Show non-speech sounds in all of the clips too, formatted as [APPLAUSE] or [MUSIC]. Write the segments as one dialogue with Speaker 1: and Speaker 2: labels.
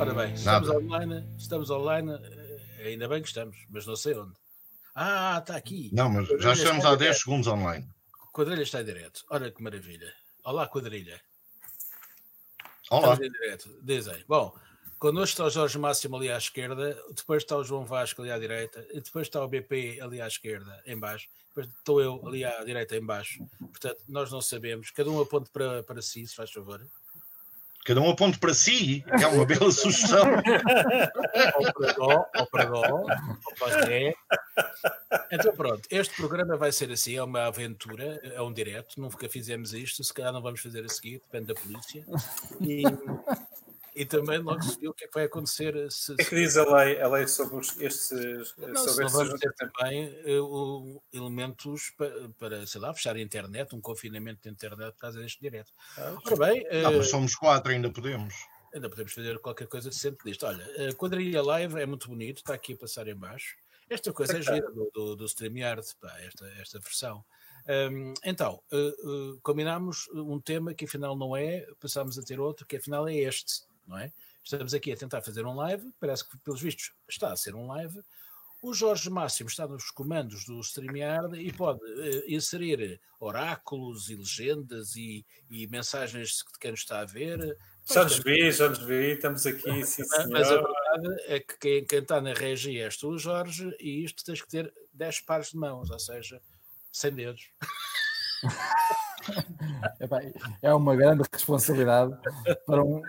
Speaker 1: Ora bem, estamos Nada. online, estamos online, eh, ainda bem que estamos, mas não sei onde. Ah, está aqui.
Speaker 2: Não, mas já estamos há 10 segundos online.
Speaker 1: Quadrilha está em direto. Olha que maravilha. Olá, quadrilha.
Speaker 2: Olá.
Speaker 1: Estamos em direto. Dizem. Bom, connosco está o Jorge Máximo ali à esquerda, depois está o João Vasco ali à direita, e depois está o BP ali à esquerda, em baixo, depois estou eu ali à direita, em baixo. Portanto, nós não sabemos. Cada um aponte para, para si, se faz favor.
Speaker 2: Cada um aponte para si, é uma bela [LAUGHS] sugestão.
Speaker 1: ou para Dó, ou para Dó, ou para. Então pronto, este programa vai ser assim, é uma aventura, é um direto, nunca fizemos isto, se calhar não vamos fazer a seguir, depende da polícia. E, e também logo se viu o que é que vai acontecer. Se,
Speaker 3: o que é que diz a lei, a lei sobre estes.
Speaker 1: Não, sobre se vamos ter também uh, elementos para, para, sei lá, fechar a internet, um confinamento de internet por causa deste direto.
Speaker 2: Ah, Ora bem. Uh, não, mas somos quatro, ainda podemos.
Speaker 1: Ainda podemos fazer qualquer coisa decente disto. Olha, a quadrilha live é muito bonito, está aqui a passar em baixo. Esta coisa é gira do, do, do StreamYard, pá, esta, esta versão. Um, então, uh, uh, combinámos um tema que afinal não é, passámos a ter outro, que afinal é este não é? Estamos aqui a tentar fazer um live, parece que, pelos vistos, está a ser um live. O Jorge Máximo está nos comandos do StreamYard e pode uh, inserir oráculos e legendas e, e, mensagens de quem nos está a ver.
Speaker 3: Já nos vi, já nos vi, estamos aqui, [LAUGHS] sim,
Speaker 1: Mas a verdade é que quem, quem está na regia és tu, Jorge, e isto tens que ter 10 pares de mãos, ou seja, 100 dedos. [LAUGHS]
Speaker 4: é uma grande responsabilidade para um,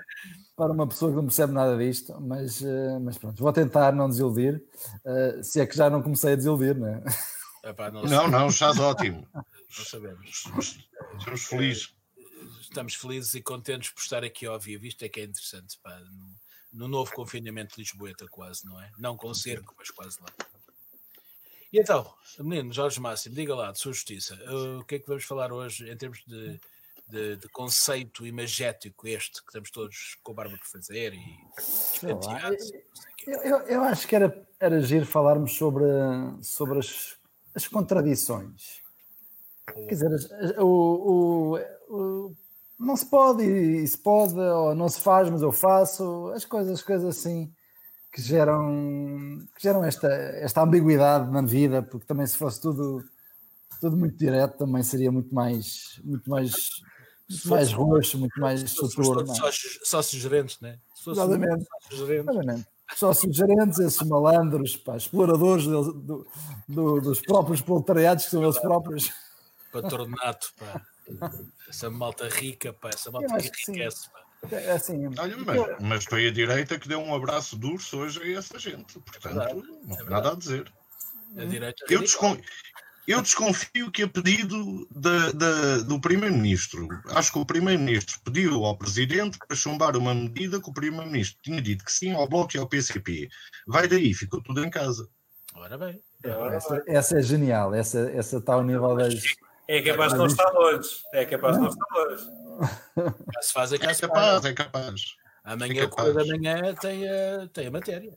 Speaker 4: para uma pessoa que não percebe nada disto, mas, eh, mas pronto, vou tentar não desiludir, uh, se é que já não comecei a desiludir, não é? [LAUGHS]
Speaker 2: Epá, não, não, não, estás ótimo. [LAUGHS]
Speaker 1: Não sabemos.
Speaker 2: Estamos felizes.
Speaker 1: Estamos felizes e contentes por estar aqui ao vivo. Isto é que é interessante, pá, no, no novo confinamento de Lisboeta, quase, não é? Não com cerco, mas quase lá. E então, menino Jorge Máximo, diga lá, de sua justiça, o que é que vamos falar hoje em termos de de, de, conceito imagético este que estamos todos com a barba por fazer e
Speaker 4: eu, eu, eu, acho que era, era giro falarmos sobre, sobre as, as contradições. Quer dizer, o, o, o, não se pode e se pode, ou não se faz, mas eu faço, as coisas, as coisas assim que geram, que geram esta, esta ambiguidade na vida, porque também se fosse tudo, tudo muito direto, também seria muito mais, muito mais muito mais roxo, muito mais futuro.
Speaker 1: Sócios gerentes, né?
Speaker 4: Exatamente. Exatamente. Sócios gerentes, esses malandros, pá, exploradores do, do, do, dos próprios proletariados, que são eles próprios.
Speaker 1: Patronato, pá. Essa malta rica, pá, essa malta que enriquece, pá.
Speaker 4: É assim,
Speaker 2: Olha, mas, mas foi a direita que deu um abraço duro hoje a essa gente. Portanto, é não tem nada a dizer.
Speaker 1: A direita
Speaker 2: eu, descon... Eu desconfio que a pedido da, da, do Primeiro-Ministro, acho que o Primeiro-Ministro pediu ao Presidente para chumbar uma medida que o Primeiro-Ministro tinha dito que sim ao Bloco e ao PCP. Vai daí, ficou tudo em casa.
Speaker 1: Ora bem.
Speaker 4: Essa, essa é genial, essa, essa está ao nível das.
Speaker 3: É capaz de não estar longe. É capaz de não estar longe. [LAUGHS]
Speaker 1: Já se faz a
Speaker 2: é capaz, é capaz.
Speaker 1: Amanhã, é capaz. da manhã, tem a, tem a matéria.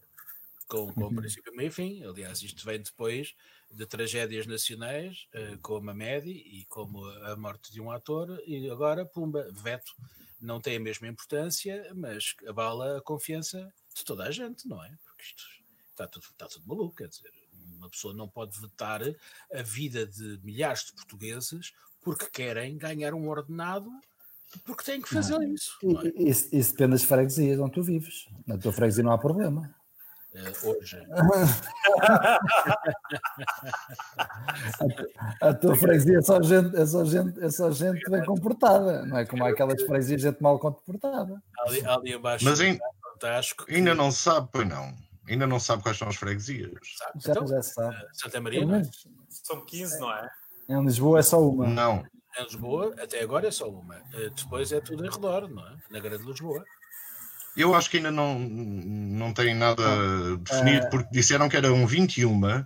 Speaker 1: Com, com uhum. princípio, meio e fim. Aliás, isto vem depois de tragédias nacionais, uh, como a Medi e como a morte de um ator, e agora, pumba, veto. Não tem a mesma importância, mas abala a confiança de toda a gente, não é? Porque isto está tudo, está tudo maluco, quer dizer, uma pessoa não pode vetar a vida de milhares de portugueses porque querem ganhar um ordenado porque têm que fazer não. isso. Não é?
Speaker 4: isso. Isso depende das freguesias onde tu vives. Na tua freguesia não há problema.
Speaker 1: Uh, hoje. [LAUGHS]
Speaker 4: a, tua freguesia é só gente, é só gente, é só gente bem comportada, não é como aquelas freguesias gente mal comportada.
Speaker 1: Ali, ali abaixo,
Speaker 2: Mas em, ainda não sabe, pois não. Ainda não sabe quais são as freguesias.
Speaker 4: Sabe. Já, então, já sabe.
Speaker 1: Eh, Santa Maria, não é?
Speaker 3: São 15, não é?
Speaker 4: Em Lisboa é só uma.
Speaker 2: Não.
Speaker 1: Em Lisboa, até agora é só uma. Eh, depois é tudo em redor, não é? Na Grande Lisboa.
Speaker 2: Eu acho que ainda não, não tem nada definido, é. porque disseram que eram 21, eh,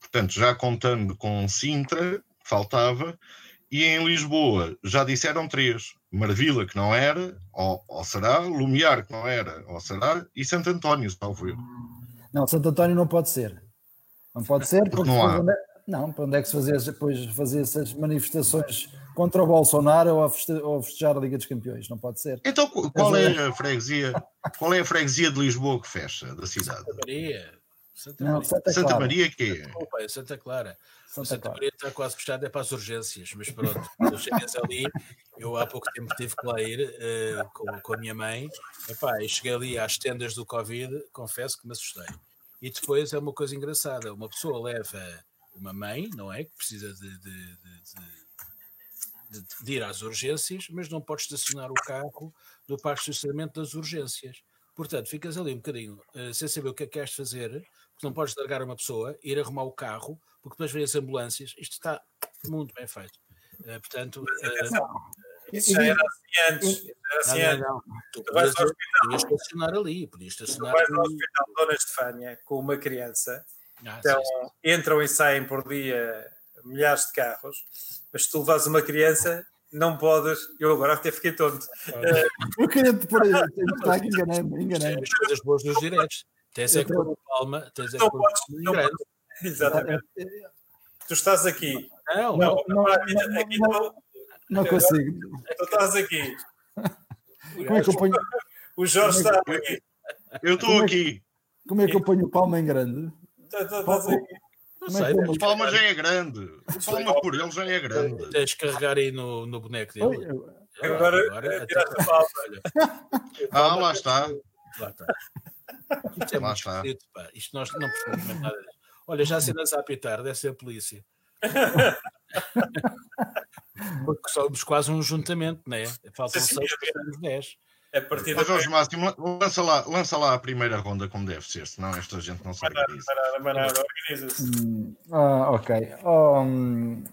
Speaker 2: portanto, já contando com Sintra, faltava, e em Lisboa já disseram três: Marvila, que não era, ou, ou será, Lumiar, que não era, ou será, e Santo António, talvez.
Speaker 4: Não, Santo António não pode ser. Não pode ser porque, porque
Speaker 2: não há.
Speaker 4: É, não, para onde é que se fazia depois fazer essas manifestações contra o Bolsonaro ou a, feste, ou a festejar a Liga dos Campeões, não pode ser.
Speaker 2: Então qual é a freguesia? Qual é a freguesia de Lisboa que fecha da cidade?
Speaker 1: Santa Maria.
Speaker 4: Santa Maria. Não,
Speaker 2: Santa, Santa Maria que é?
Speaker 1: Desculpa, é Santa Clara. Santa, Santa Maria está quase fechada, é para as urgências, mas pronto, [LAUGHS] eu cheguei ali, eu há pouco tempo tive que lá ir uh, com, com a minha mãe, Epá, e cheguei ali às tendas do Covid, confesso que me assustei. E depois é uma coisa engraçada, uma pessoa leva uma mãe, não é? Que precisa de, de, de, de ir às urgências, mas não pode estacionar o carro do parque de estacionamento das urgências. Portanto, ficas ali um bocadinho uh, sem saber o que é que queres fazer, porque não podes largar uma pessoa, ir arrumar o carro, porque depois vêm as ambulâncias. Isto está muito bem feito. Uh, portanto. Uh,
Speaker 3: isso já era assim antes. Era assim não, não, não.
Speaker 1: Tu, tu podias, podias estacionar ali, podias estacionar.
Speaker 3: Tu vais ao hospital de Dona Estefânia com uma criança, ah, então sim, sim. entram e saem por dia milhares de carros, mas se tu levas uma criança, não podes. Eu agora até fiquei tonto. [LAUGHS]
Speaker 4: Eu queria te pôr aí, enganei-me, enganei
Speaker 1: As coisas boas dos direitos. Tens é que pôr palma, tens é que pôr grande.
Speaker 3: Exatamente. Tu estás aqui.
Speaker 4: Não, não, não, aqui não, não, consigo.
Speaker 3: Tu estás aqui. Como é que eu ponho... O Jorge está aqui.
Speaker 2: Eu estou aqui.
Speaker 4: Como é que eu ponho palma em grande?
Speaker 3: Estás aqui.
Speaker 2: Não sei, é o Palma já é grande. O Palma por ele já é grande.
Speaker 1: Tens que carregar aí no, no boneco dele.
Speaker 3: Agora, agora é a palma.
Speaker 2: Ah, lá está.
Speaker 1: Lá está. Isto é lá está. esquisito, pá. Isto nós não percebemos nada. Olha, já cenas a apitar, deve ser a polícia. [LAUGHS] Porque somos quase um juntamento, não é? Faltam 6 para 10.
Speaker 3: A partir
Speaker 2: Mas, Jorge Máximo, lança lá, lança lá a primeira ronda como deve ser, senão esta gente não sabe
Speaker 3: organiza. organiza-se.
Speaker 4: Hum, ah, ok. Oh, um,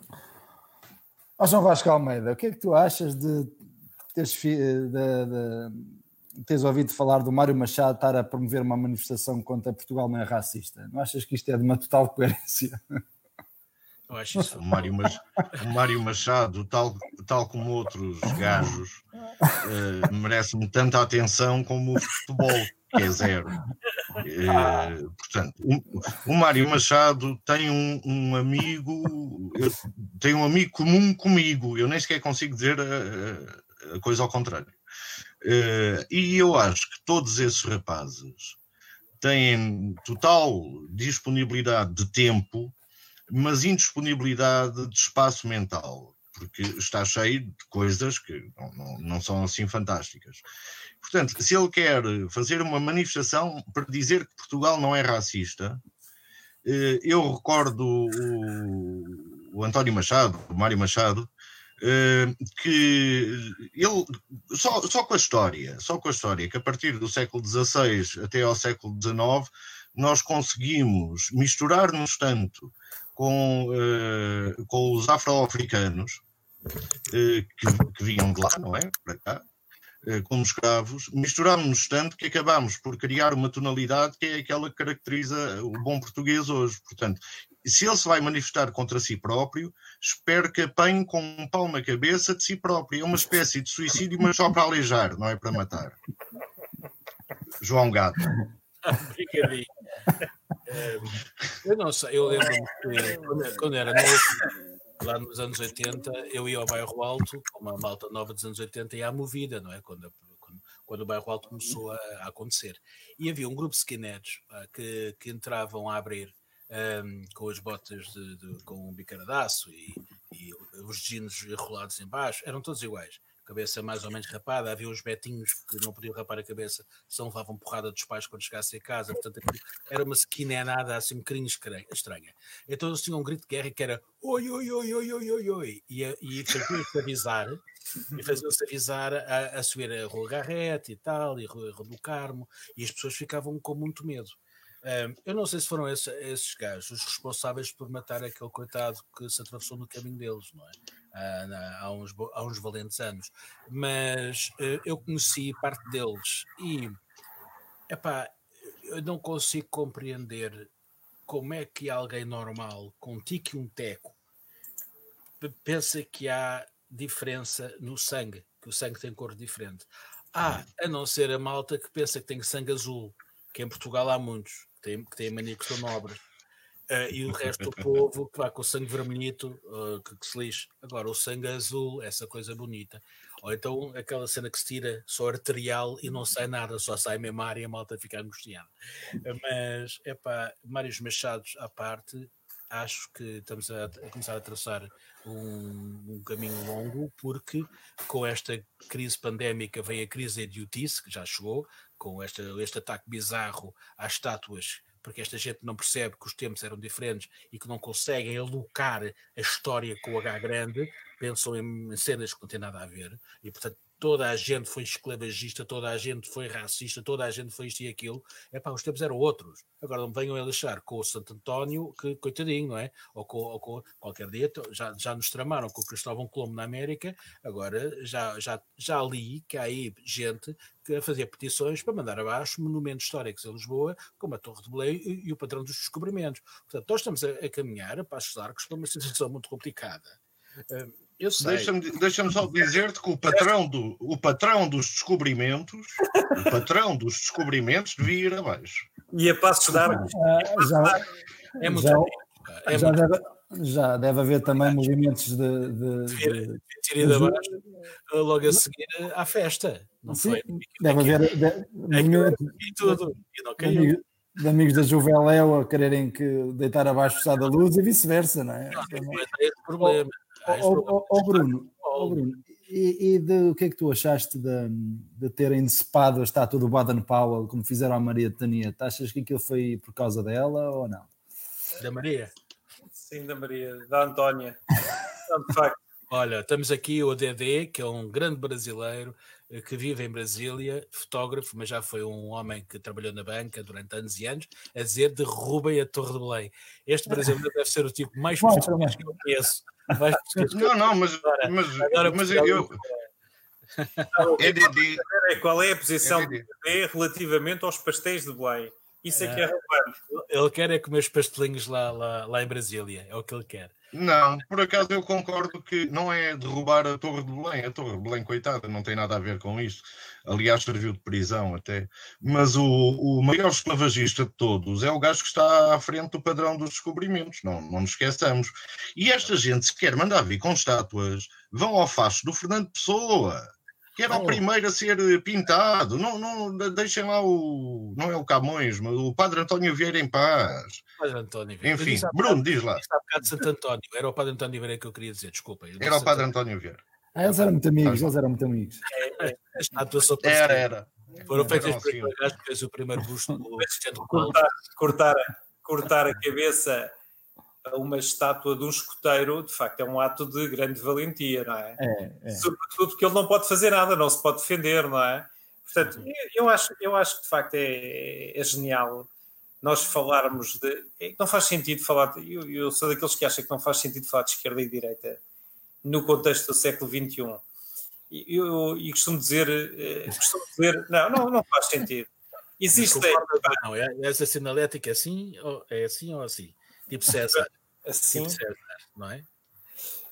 Speaker 4: oh, João Vasco Almeida, o que é que tu achas de teres, de, de, teres ouvido falar do Mário Machado estar a promover uma manifestação contra Portugal não é racista? Não achas que isto é de uma total coerência? [LAUGHS]
Speaker 1: Eu acho isso.
Speaker 2: O Mário, o Mário Machado, tal, tal como outros gajos, uh, merece-me tanta atenção como o futebol, que é zero. Uh, portanto, o, o Mário Machado tem um, um amigo, tem um amigo comum comigo. Eu nem sequer consigo dizer a, a coisa ao contrário. Uh, e eu acho que todos esses rapazes têm total disponibilidade de tempo mas indisponibilidade de espaço mental, porque está cheio de coisas que não, não, não, são assim fantásticas. Portanto, se ele quer fazer uma manifestação para dizer que Portugal não é racista, eh, eu recordo o, o António Machado, o Mário Machado, eh, que ele só, só com a história, só com a história, que a partir do século XVI até ao século XIX nós conseguimos misturar-nos tanto com, uh, com os afro-africanos uh, que, que, vinham de lá, não é? Para cá, uh, como escravos, misturámos-nos tanto que acabámos por criar uma tonalidade que é aquela que caracteriza o bom português hoje. Portanto, se ele se vai manifestar contra si próprio, espero que apanhe com um pau na cabeça de si próprio. É uma espécie de suicídio, mas só para aleijar, não é para matar. João Gato. [LAUGHS]
Speaker 1: eu não sei, eu lembro-me que quando, [LAUGHS] quando era novo, lá nos anos 80, eu ia ao bairro Alto, uma malta nova dos anos 80, e à movida, não é? Quando, quando, quando o bairro Alto começou a, a, acontecer. E havia um grupo de skinheads pá, que, que entravam a abrir um, com as botas de, de, com um bicaradaço e, e os jeans enrolados em baixo, eram todos iguais cabeça mais ou menos rapada, havia uns betinhos que não podiam rapar a cabeça, só levavam porrada dos pais quando chegassem a casa, portanto era uma skinenada assim um bocadinho estranha. Então eles tinham um grito de guerra que era oi, oi, oi, oi, oi, oi, oi, e, e faziam-se avisar, e faziam-se avisar a, a subir a Rua Garrete e tal, e a Rua do Carmo, e as pessoas ficavam com muito medo. Um, eu não sei se foram esses, esses gajos os responsáveis por matar aquele coitado que se atravessou no caminho deles, não é? Ah, há, uns, há uns valentes anos, mas uh, eu conheci parte deles e epá, eu não consigo compreender como é que alguém normal com tique e um teco pensa que há diferença no sangue, que o sangue tem cor diferente. Há, a não ser a malta que pensa que tem sangue azul, que em Portugal há muitos, que têm, que têm mania que são nobres. Uh, e o resto do povo que vai com o sangue vermelhito, uh, que, que, se lixe. Agora, o sangue azul, essa coisa bonita. Ou então aquela cena que se tira só arterial e não sai nada, só sai mesmo área e a malta fica angustiada. Mas, é pá, Mários Machados à parte, acho que estamos a, a começar a traçar um, um, caminho longo, porque com esta crise pandémica vem a crise idiotice, que já chegou, com esta, este ataque bizarro às estátuas porque esta gente não percebe que os tempos eram diferentes e que não conseguem alocar a história com o H grande, pensam em cenas que não têm nada a ver, e portanto toda a gente foi esclavagista, toda a gente foi racista, toda a gente foi isto e aquilo. É pá, os tempos eram outros. Agora não venham a deixar com o Santo António, que coitadinho, não é? Ou com, ou com qualquer dia, já, já nos tramaram com o Cristóvão Colombo na América, agora já, já, já li que há aí gente que fazia petições para mandar abaixo monumentos históricos em Lisboa, como a Torre de Belém e, e o Patrão dos Descobrimentos. Portanto, nós estamos a, a caminhar a passos largos para uma situação muito complicada. Uh,
Speaker 2: Deixa-me deixa só dizer-te que o patrão, do, o patrão dos descobrimentos, o patrão dos descobrimentos devia ir abaixo.
Speaker 3: E a passo dar. Uh,
Speaker 4: já, é muito já, é já, muito... Deve, já deve haver também movimentos de. de, de,
Speaker 1: de, de abaixo, logo a seguir à festa. Não Sim, foi?
Speaker 4: Deve haver. De,
Speaker 1: e tudo. E não caiu
Speaker 4: de amigos da Juveléu a quererem que deitar abaixo o da luz e vice-versa, não é? Não,
Speaker 1: não é esse problema.
Speaker 4: Ó oh, Bruno, [LAUGHS] oh, Bruno e, e de, o que é que tu achaste de, de terem decepado a estátua do Baden Powell, como fizeram a Maria de Tanieta? Achas que aquilo foi por causa dela ou não?
Speaker 1: Da Maria?
Speaker 3: Sim, da Maria, da Antónia. [LAUGHS] de facto.
Speaker 1: Olha, estamos aqui o DD, que é um grande brasileiro que vive em Brasília, fotógrafo, mas já foi um homem que trabalhou na banca durante anos e anos, a dizer derrubem a Torre de Belém. Este brasileiro deve ser o tipo mais português que eu conheço.
Speaker 2: Não, não, mas, mas,
Speaker 3: Agora,
Speaker 2: mas eu.
Speaker 3: É DD. Qual é a posição do DD relativamente aos pastéis de Belém? Isso é que é relevante.
Speaker 1: Ele quer é comer os pastelinhos lá, lá, lá em Brasília, é o que ele quer.
Speaker 2: Não, por acaso eu concordo que não é derrubar a Torre de Belém. A Torre de Belém, coitada, não tem nada a ver com isso. Aliás, serviu de prisão até. Mas o, o maior esclavagista de todos é o gajo que está à frente do padrão dos descobrimentos. Não, não nos esqueçamos. E esta gente, se quer mandar vir com estátuas, vão ao facho do Fernando Pessoa que era oh. o primeiro a ser pintado. Não, não, deixem lá o. Não é o Camões, mas o Padre António Vieira em paz.
Speaker 1: Padre António
Speaker 2: Vieira. Enfim, Bruno, diz lá.
Speaker 1: Está bocado de Santo António. Era o Padre António Vieira que eu queria dizer, desculpa.
Speaker 2: Era o Padre António Vieira.
Speaker 4: Ah, eles eram muito amigos, eles eram muito amigos.
Speaker 1: É, é, a estátua só
Speaker 2: Era, era.
Speaker 1: Foram feitas fez o primeiro busto do [LAUGHS]
Speaker 3: cortar, cortar, cortar a cabeça uma estátua de um escoteiro, de facto, é um ato de grande valentia, não é?
Speaker 4: é, é.
Speaker 3: Sobretudo porque ele não pode fazer nada, não se pode defender, não é? Portanto, eu acho, eu acho que de facto é, é genial nós falarmos de. É não faz sentido falar. Eu, eu, sou daqueles que acham que não faz sentido falar de esquerda e direita no contexto do século XXI. E eu, eu, costumo dizer. Eh, costumo dizer não, não, não faz sentido. Existe.
Speaker 1: Não, é, essa sinalética é assim, ou, é assim ou assim? Tipo César. [LAUGHS]
Speaker 3: Assim.
Speaker 1: Tipo César, não é?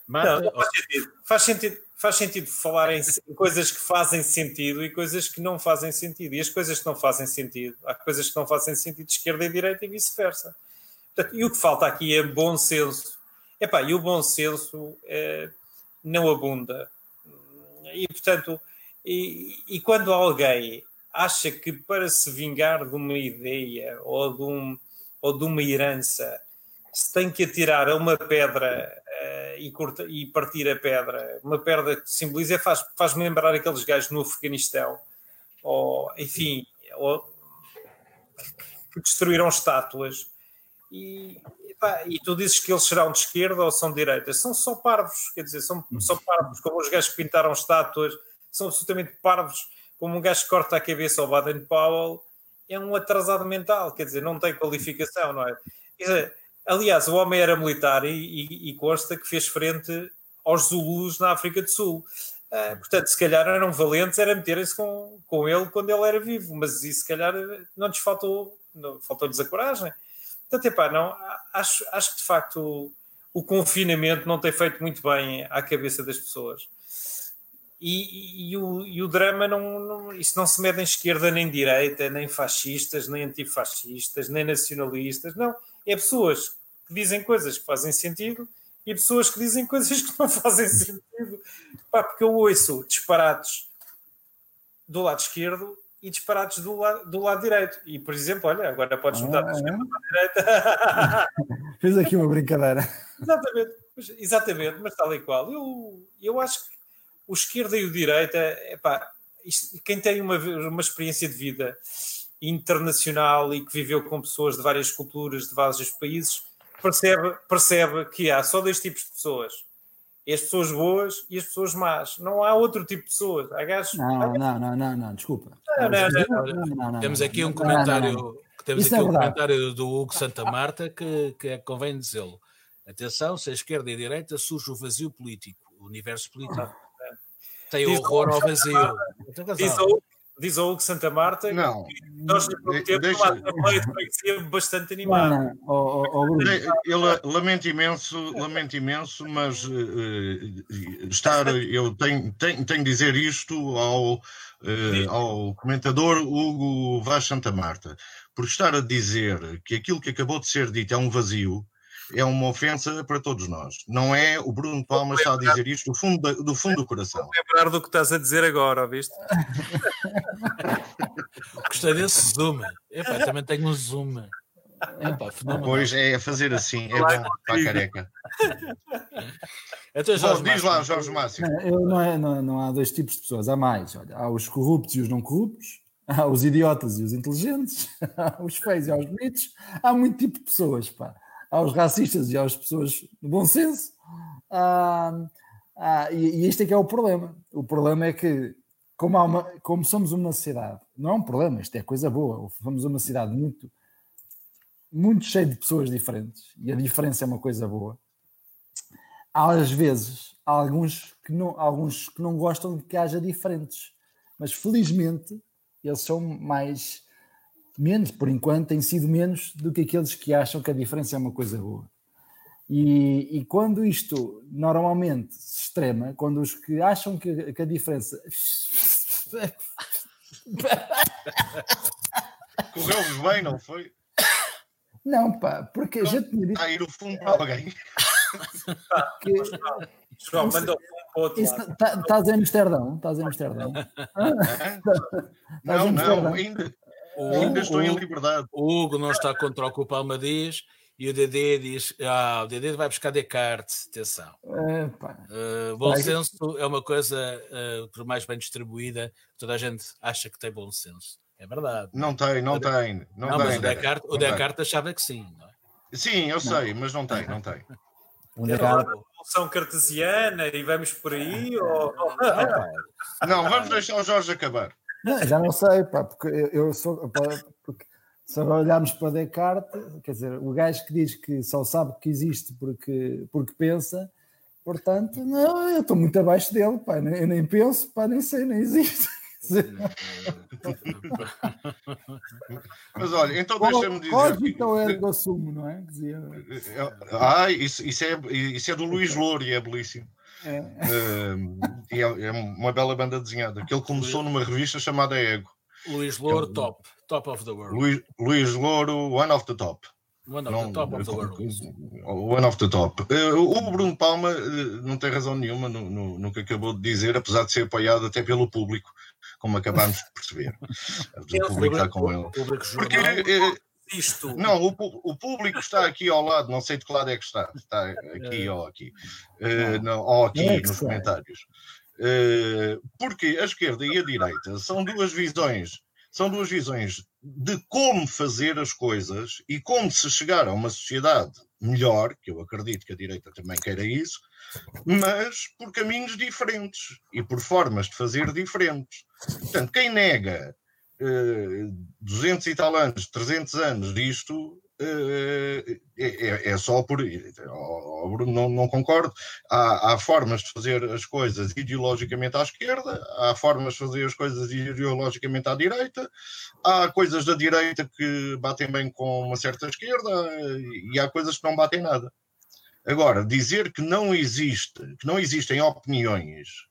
Speaker 3: Mas, não, não faz, sentido. faz sentido. Faz sentido falar em coisas que fazem sentido e coisas que não fazem sentido. E as coisas que não fazem sentido, há coisas que não fazem sentido esquerda e direita e vice-versa. E o que falta aqui é bom senso. Epá, e o bom senso é, não abunda. E, portanto, e, e quando alguém acha que para se vingar de uma ideia ou de, um, ou de uma herança se tem que atirar a uma pedra uh, e, curta, e, partir a pedra, uma pedra que simboliza, faz, faz lembrar aqueles gajos no Afeganistão, ou enfim, ou, que destruíram estátuas. E, epá, e tu dizes que eles serão de esquerda ou são de direita? São só parvos, quer dizer, são, são parvos, como os gajos que pintaram estátuas, são absolutamente parvos, como um gajo que corta a cabeça ao Baden Powell, é um atrasado mental, quer dizer, não tem qualificação, não é? Quer dizer, Aliás, o homem era militar e, e, e consta que fez frente aos Zulus na África do Sul. Uh, portanto, se calhar eram valentes, era meterem-se com, com ele quando ele era vivo, mas isso se calhar não lhes faltou, faltou-lhes a coragem. Portanto, epá, não, acho, acho que de facto o, o, confinamento não tem feito muito bem à cabeça das pessoas. E, e, o, e o, drama não, não, isso não se mede em esquerda nem direita, nem fascistas, nem antifascistas, nem nacionalistas, não. É pessoas que dizem coisas que fazem sentido e pessoas que dizem coisas [LAUGHS] que não fazem sentido. Pá, porque eu ouço disparates do lado esquerdo e disparates do, la do lado direito. E, por exemplo, olha, agora podes mudar ah, é? para a
Speaker 4: direita. [LAUGHS] Fiz aqui uma brincadeira.
Speaker 3: Exatamente, exatamente, mas tal e qual. Eu, eu acho que o esquerda e o direita, epá, isto, quem tem uma, uma experiência de vida internacional e que viveu com pessoas de várias culturas, de vários países, percebe, percebe que há só dois tipos de pessoas as pessoas boas e as pessoas más. Não há outro tipo de pessoas. Há gajos...
Speaker 4: não, não, não, não, não, desculpa.
Speaker 1: Temos aqui um comentário. Temos aqui é um comentário do Hugo Santa Marta que, que é, convém dizê-lo. Atenção, se a esquerda e a direita surge o vazio político, o universo político. Ah. Tem horror ao vazio.
Speaker 3: Diz o, diz o Hugo Santa Marta
Speaker 2: não.
Speaker 3: nós no tempo deixa... lá também parecia bastante animado. Não, não. Oh,
Speaker 2: oh, oh, eu lamento imenso, lamento imenso, mas uh, estar, eu tenho, tenho, tenho de dizer isto ao, uh, ao comentador Hugo Vaz Santa Marta, por estar a dizer que aquilo que acabou de ser dito é um vazio, é uma ofensa para todos nós. Não é o Bruno Palma está a dizer isto do fundo, do, fundo do coração. Vou
Speaker 3: lembrar do que estás a dizer agora, viste? [LAUGHS]
Speaker 1: Gostei desse zoom. Epá, também tenho um zoom.
Speaker 2: Epá, pois é fazer assim, é bom para a careca.
Speaker 1: Então, Jorge
Speaker 2: diz lá, Jorge Márcio.
Speaker 4: Não, não, é, não, não, há dois tipos de pessoas, há mais. Olha, há os corruptos e os não corruptos, há os idiotas e os inteligentes, [LAUGHS] há os feios e os bonitos, há muito tipo de pessoas. Pá aos racistas e às pessoas de bom senso. Ah, e, e este é que é o problema. O problema é que, como, uma, como, somos uma cidade, não é um problema, isto é coisa boa, somos uma cidade muito, muito cheia de pessoas diferentes e a diferença é uma coisa boa. Às vezes, há alguns que não, alguns que não gostam de que haja diferentes, mas felizmente eles são mais menos, por enquanto, tem sido menos do que aqueles que acham que a diferença é uma coisa boa. E, e quando isto normalmente se extrema, quando os que acham que, que a diferença. [LAUGHS]
Speaker 2: Correu-vos bem, não foi?
Speaker 4: Não, pá, porque a gente
Speaker 2: tinha dito. Está a ir o fundo para alguém.
Speaker 3: Que... João, manda o fundo
Speaker 4: Estás em Amsterdão? Estás em Amsterdão? [LAUGHS]
Speaker 2: Não, não, ainda,
Speaker 1: Ainda estou o, em liberdade. O Hugo não está contra o que o Palma diz e o DD diz: Ah, o DD vai buscar Descartes. Atenção. Uh, bom senso é uma coisa, uh, por mais bem distribuída, toda a gente acha que tem bom senso. É verdade.
Speaker 2: Não tem, não tem. Não, não tem,
Speaker 1: mas o Descartes, o Descartes achava que sim, não é?
Speaker 2: Sim, eu não. sei, mas não tem, não tem.
Speaker 3: Um é a evolução cartesiana e vamos por aí? Ou...
Speaker 2: Não, vamos deixar o Jorge acabar.
Speaker 4: Não, já não sei, pá, porque eu sou. Pá, porque se olharmos para Descartes, quer dizer, o gajo que diz que só sabe que existe porque, porque pensa, portanto, não, eu estou muito abaixo dele, pá, eu nem penso, pá, nem sei, nem existe. [LAUGHS]
Speaker 2: Mas olha, então deixa-me dizer. Cogito
Speaker 4: ou ergo sumo, não é? Dizia...
Speaker 2: Ah, isso, isso, é, isso é do Luís Louro e é belíssimo. É. É, é, uma bela banda desenhada que ele começou numa revista chamada Ego.
Speaker 1: Luís Louro, é, top, top of the world.
Speaker 2: Luís, Luís Louro, one of the top.
Speaker 1: One of the top of the world.
Speaker 2: One of the top. Uh, o Bruno Palma uh, não tem razão nenhuma no, no, no, que acabou de dizer, apesar de ser apoiado até pelo público, como acabámos de perceber. o público está com ele. Porque, isto. Não, o, o, público está aqui ao lado, não sei de que lado é que está. Está aqui é. ou aqui. Uh, não, ou aqui é nos comentários. Uh, porque a esquerda e a direita são duas visões, são duas visões de como fazer as coisas e como se chegar a uma sociedade melhor, que eu acredito que a direita também queira isso, mas por caminhos diferentes e por formas de fazer diferentes. Portanto, quem nega 200 e tal anos, 300 anos disto, é, é, é, só por. não, não concordo. Há, há, formas de fazer as coisas ideologicamente à esquerda, há formas de fazer as coisas ideologicamente à direita, há coisas da direita que batem bem com uma certa esquerda e há coisas que não batem nada. Agora, dizer que não existe, que não existem opiniões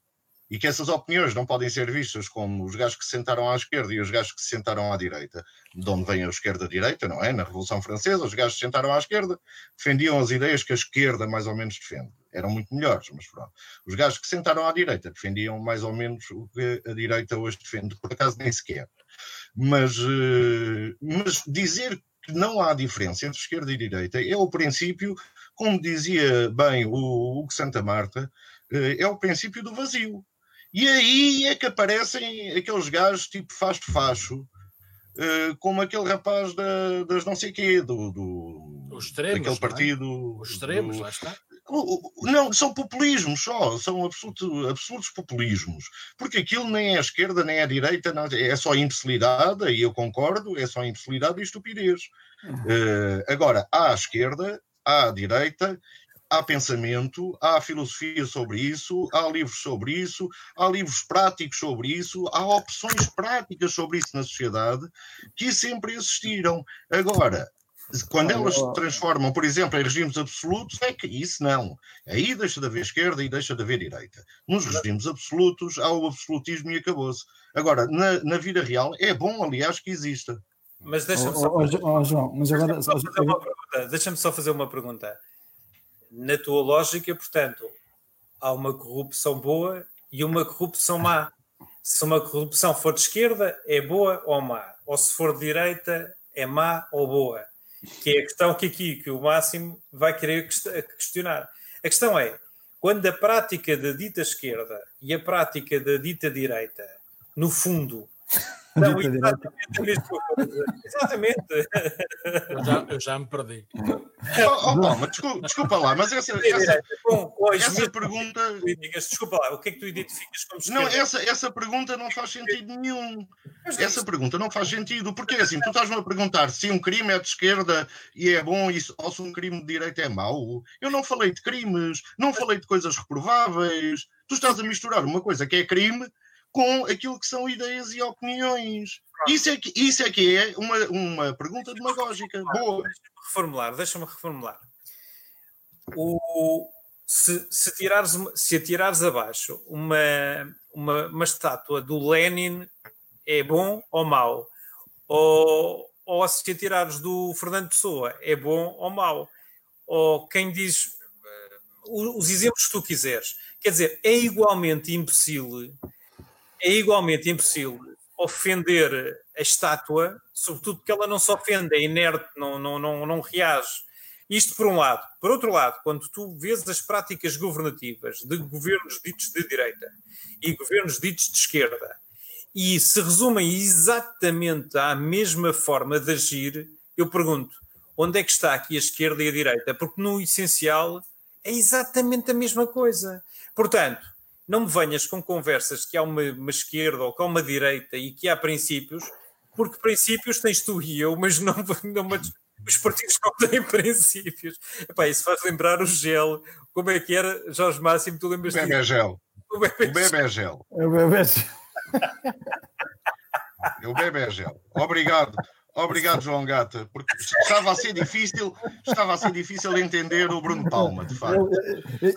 Speaker 2: e que essas opiniões não podem ser vistas como os gajos que se sentaram à esquerda e os gajos que se sentaram à direita, de onde vem a esquerda-direita, não é? Na Revolução Francesa, os gajos se sentaram à esquerda defendiam as ideias que a esquerda mais ou menos defende. Eram muito melhores, mas pronto. Os gajos que se sentaram à direita defendiam mais ou menos o que a direita hoje defende, por acaso nem sequer. Mas, eh, mas dizer que não há diferença entre esquerda e direita é o princípio, como dizia bem o Hugo Santa Marta, eh, é o princípio do vazio. E aí é que aparecem aqueles gajos tipo facho-facho, uh, como aquele rapaz da, das não sei quê, do, do
Speaker 1: Os extremos,
Speaker 2: daquele
Speaker 1: é?
Speaker 2: partido.
Speaker 1: Os extremos,
Speaker 2: do,
Speaker 1: lá está.
Speaker 2: não, são populismos só, são absoluto, absurdos populismos, porque aquilo nem é a esquerda nem é a direita, não, é só imbecilidade, e eu concordo, é só imbecilidade e estupidez. Uh, agora, há a esquerda, há a direita, há pensamento, há filosofia sobre isso, há livros sobre isso, há livros práticos sobre isso, há opções práticas sobre isso na sociedade que sempre existiram. Agora, quando elas se transformam, por exemplo, em regimes absolutos, é que isso não. Aí deixa de haver esquerda e deixa de haver direita. Nos regimes absolutos há o absolutismo e acabou-se. Agora, na, na vida real, é bom, aliás, que exista.
Speaker 3: Mas deixa-me só,
Speaker 4: Oh, oh, oh, João, mas agora.
Speaker 3: deixa-me só fazer uma pergunta. Na tua lógica, portanto, há uma corrupção boa e uma corrupção má. Se uma corrupção for de esquerda, é boa ou má? Ou se for de direita, é má ou boa? Que é a questão que aqui que o Máximo vai querer quest- questionar. A questão é, quando a prática da dita esquerda e a prática da dita direita, no fundo,
Speaker 4: direita.
Speaker 3: exatamente. Exatamente.
Speaker 1: Eu já, eu já me perdi.
Speaker 2: Oh, oh, Palma, desculpa, desculpa lá, mas essa, essa,
Speaker 3: com, com
Speaker 2: essa pergunta.
Speaker 3: Desculpa lá, o que é que tu identificas como
Speaker 2: Não,
Speaker 3: esquerda?
Speaker 2: essa, essa pergunta não faz sentido nenhum.
Speaker 3: Mas
Speaker 2: Essa pergunta não faz sentido, porque é assim, tu estás-me a perguntar se um crime é de esquerda e é bom e se- ou se um crime de direita é mau. Eu não falei de crimes, não falei de coisas reprováveis. Tu estás a misturar uma coisa que é crime com aquilo que são ideias e opiniões. Isso é que, isso é, que é uma, uma pergunta demagógica. Boa.
Speaker 3: reformular, deixa-me reformular. O, se, se, tirares, se atirares abaixo uma, uma, uma estátua do Lenin, é bom ou mau? Ou, ou se atirares do Fernando Pessoa, é bom ou mau? Ou quem diz eh, os exemplos que tu quiseres. Quer dizer, é igualmente impossível, é igualmente impossível ofender a estátua, sobretudo porque ela não se ofende, é inerte, não, não, não, não reage. Isto por um lado. Por outro lado, quando tu vês as práticas governativas de governos ditos de direita e governos ditos de esquerda e se resumem exatamente à mesma forma de agir, eu pergunto, onde é que está aqui a esquerda e a direita? Porque no essencial é exatamente a mesma coisa. Portanto, não me venhas com conversas que há uma, uma esquerda ou que há uma direita e que há princípios, porque princípios tens tu e eu, mas não, [LAUGHS] não mas os partidos não têm princípios. Epá, isso faz lembrar o gel. Como é que era, Jorge Máximo? Tu
Speaker 2: O
Speaker 3: lembras
Speaker 2: Bebegel.
Speaker 3: O bebê-
Speaker 2: O Bebegel.
Speaker 4: Eu bebê-
Speaker 2: O Bebegel. Obrigado. Obrigado, João Gata, porque estava a ser difícil, estava a ser difícil entender o Bruno Palma, de facto.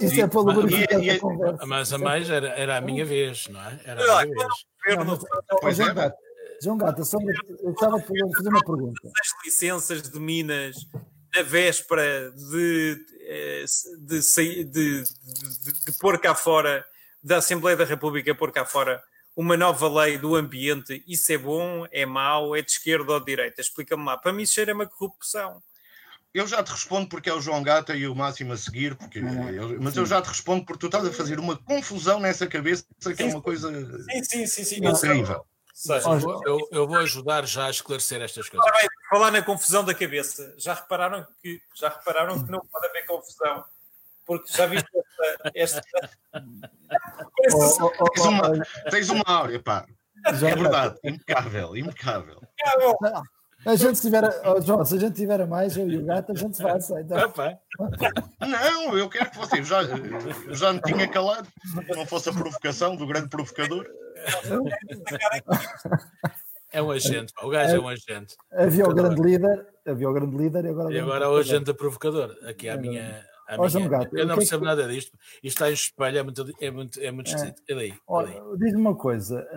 Speaker 4: Isso é para lubrificar
Speaker 2: E- e-
Speaker 4: a conversa.
Speaker 1: Mas a mais era, era a minha vez, não é? Era a minha vez.
Speaker 4: Não, mas,
Speaker 2: Pois
Speaker 4: João
Speaker 2: é.
Speaker 4: Gata, João Gata, sobre, eu estava a fazer uma pergunta.
Speaker 3: as licenças de Minas na véspera de, eh, de, de, de, de pôr cá fora, da Assembleia da República pôr cá fora uma nova lei do ambiente, isso é bom, é mau, é de esquerda ou de direita? Explica-me lá. Para mim, isso cheira-me a corrupção.
Speaker 2: Eu já te respondo porque é o João Gata e o Máximo a seguir, porque eu- mas eu já te respondo porque tu estás a fazer uma confusão nessa cabeça que é uma coisa
Speaker 3: Sim, sim, sim. sim
Speaker 2: incrível.
Speaker 1: Eu vou- eu, eu vou ajudar já a esclarecer estas coisas.
Speaker 3: Bem, falar na confusão da cabeça. Já repararam que, já repararam que não pode haver confusão? Porque já viste esta. esta...
Speaker 4: Oh, oh, oh,
Speaker 2: Tens uma, tens uma áurea, pá.
Speaker 4: João
Speaker 2: É verdade, impecável, impecável.
Speaker 4: A gente se tiver, oh, João, se a gente tiver a mais, eu e o gato, a gente se vai aceitar.
Speaker 1: Opa,
Speaker 2: Não, eu quero que vocês já, eu já me tinha calado, se não fosse a provocação do grande provocador.
Speaker 1: é um agente, pá, o gajo é um agente.
Speaker 4: Havia o grande líder, havia o grande líder e agora.
Speaker 1: E agora é o agente provocador, aqui à minha, minha, eu não percebo que... nada disto. Isto está em espelho, é muito, é muito, é muito é. É daí.
Speaker 4: É Diz-me uma coisa: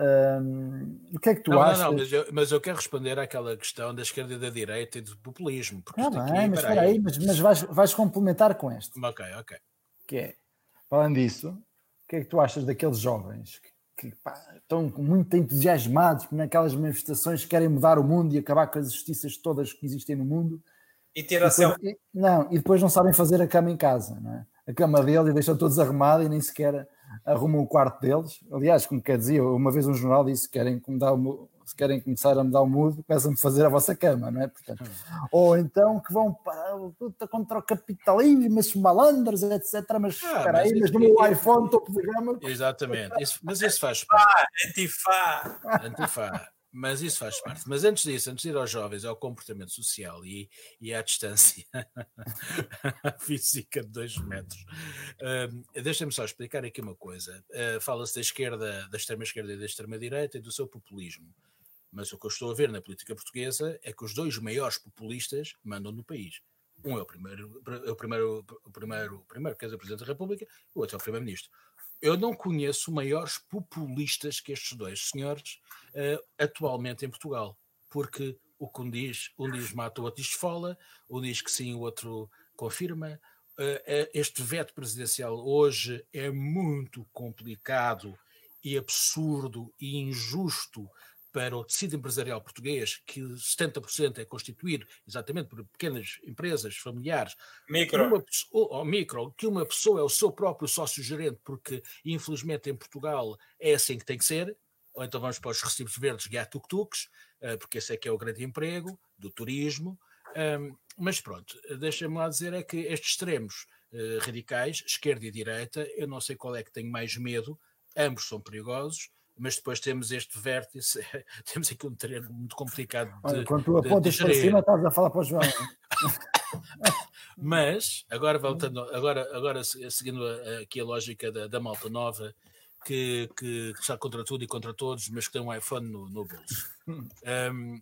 Speaker 4: hum, o que é que tu
Speaker 1: não,
Speaker 4: achas?
Speaker 1: Não, não, mas eu, mas eu, quero responder àquela questão da esquerda e da direita e do populismo.
Speaker 4: Porque ah, bem, aqui, mas espera aí, mas, mas vais, vais complementar com este.
Speaker 1: Ok, ok.
Speaker 4: Que é, falando disso, o que é que tu achas daqueles jovens que, que pá, estão muito entusiasmados naquelas manifestações que querem mudar o mundo e acabar com as justiças todas que existem no mundo?
Speaker 3: E ter a depois,
Speaker 4: e, Não, e depois não sabem fazer a cama em casa, não é? A cama deles e deixam todos arrumados e nem sequer arrumam o quarto deles. Aliás, como quer dizer, uma vez um jornal disse que querem, mudar o, se querem começar a mudar o mundo, começam a fazer a vossa cama, não é? Portanto, ou então que vão para a luta contra o capitalismo, os malandros, etc. Mas ah, espera aí, mas no meu iPhone topo de gama.
Speaker 1: Exatamente, isso, mas isso faz [LAUGHS] parte.
Speaker 3: Antifá!
Speaker 1: Antifá. Mas isso faz parte. Mas antes disso, antes de ir aos jovens, ao comportamento social e, e à distância [LAUGHS] física de dois metros, uh, deixa-me só explicar aqui uma coisa. Uh, Fala-se da esquerda, da extrema-esquerda e da extrema-direita e do seu populismo. Mas o que eu estou a ver na política portuguesa é que os dois maiores populistas mandam no país. Um é o primeiro, é o primeiro, o primeiro, o primeiro que é o Presidente da República, o outro é o Primeiro-Ministro. Eu não conheço maiores populistas que estes dois senhores uh, atualmente em Portugal, porque o que um diz, um diz mata, o outro diz esfola, um diz que sim, o outro confirma. Uh, este veto presidencial hoje é muito complicado e absurdo e injusto para o tecido empresarial português, que 70% é constituído exatamente por pequenas empresas familiares,
Speaker 3: micro.
Speaker 1: Uma, ou, micro, que uma pessoa é o seu próprio sócio-gerente, porque infelizmente em Portugal é assim que tem que ser, ou então vamos para os recibos verdes e tuk-tuks, eh, porque esse é que é o grande emprego, do turismo, mas pronto, deixa-me lá dizer é que estes extremos eh, radicais, esquerda e direita, eu não sei qual é que tenho mais medo, ambos são perigosos, mas depois temos este vértice, [LAUGHS] temos aqui um terreno muito complicado de,
Speaker 4: Olha, Quando tu apontas para cima, estás a falar para o João. [LAUGHS]
Speaker 1: mas, agora voltando, agora, agora seguindo aqui a lógica da, da malta nova, que, que, está contra tudo e contra todos, mas que tem um iPhone no, no bolso. [LAUGHS] Um,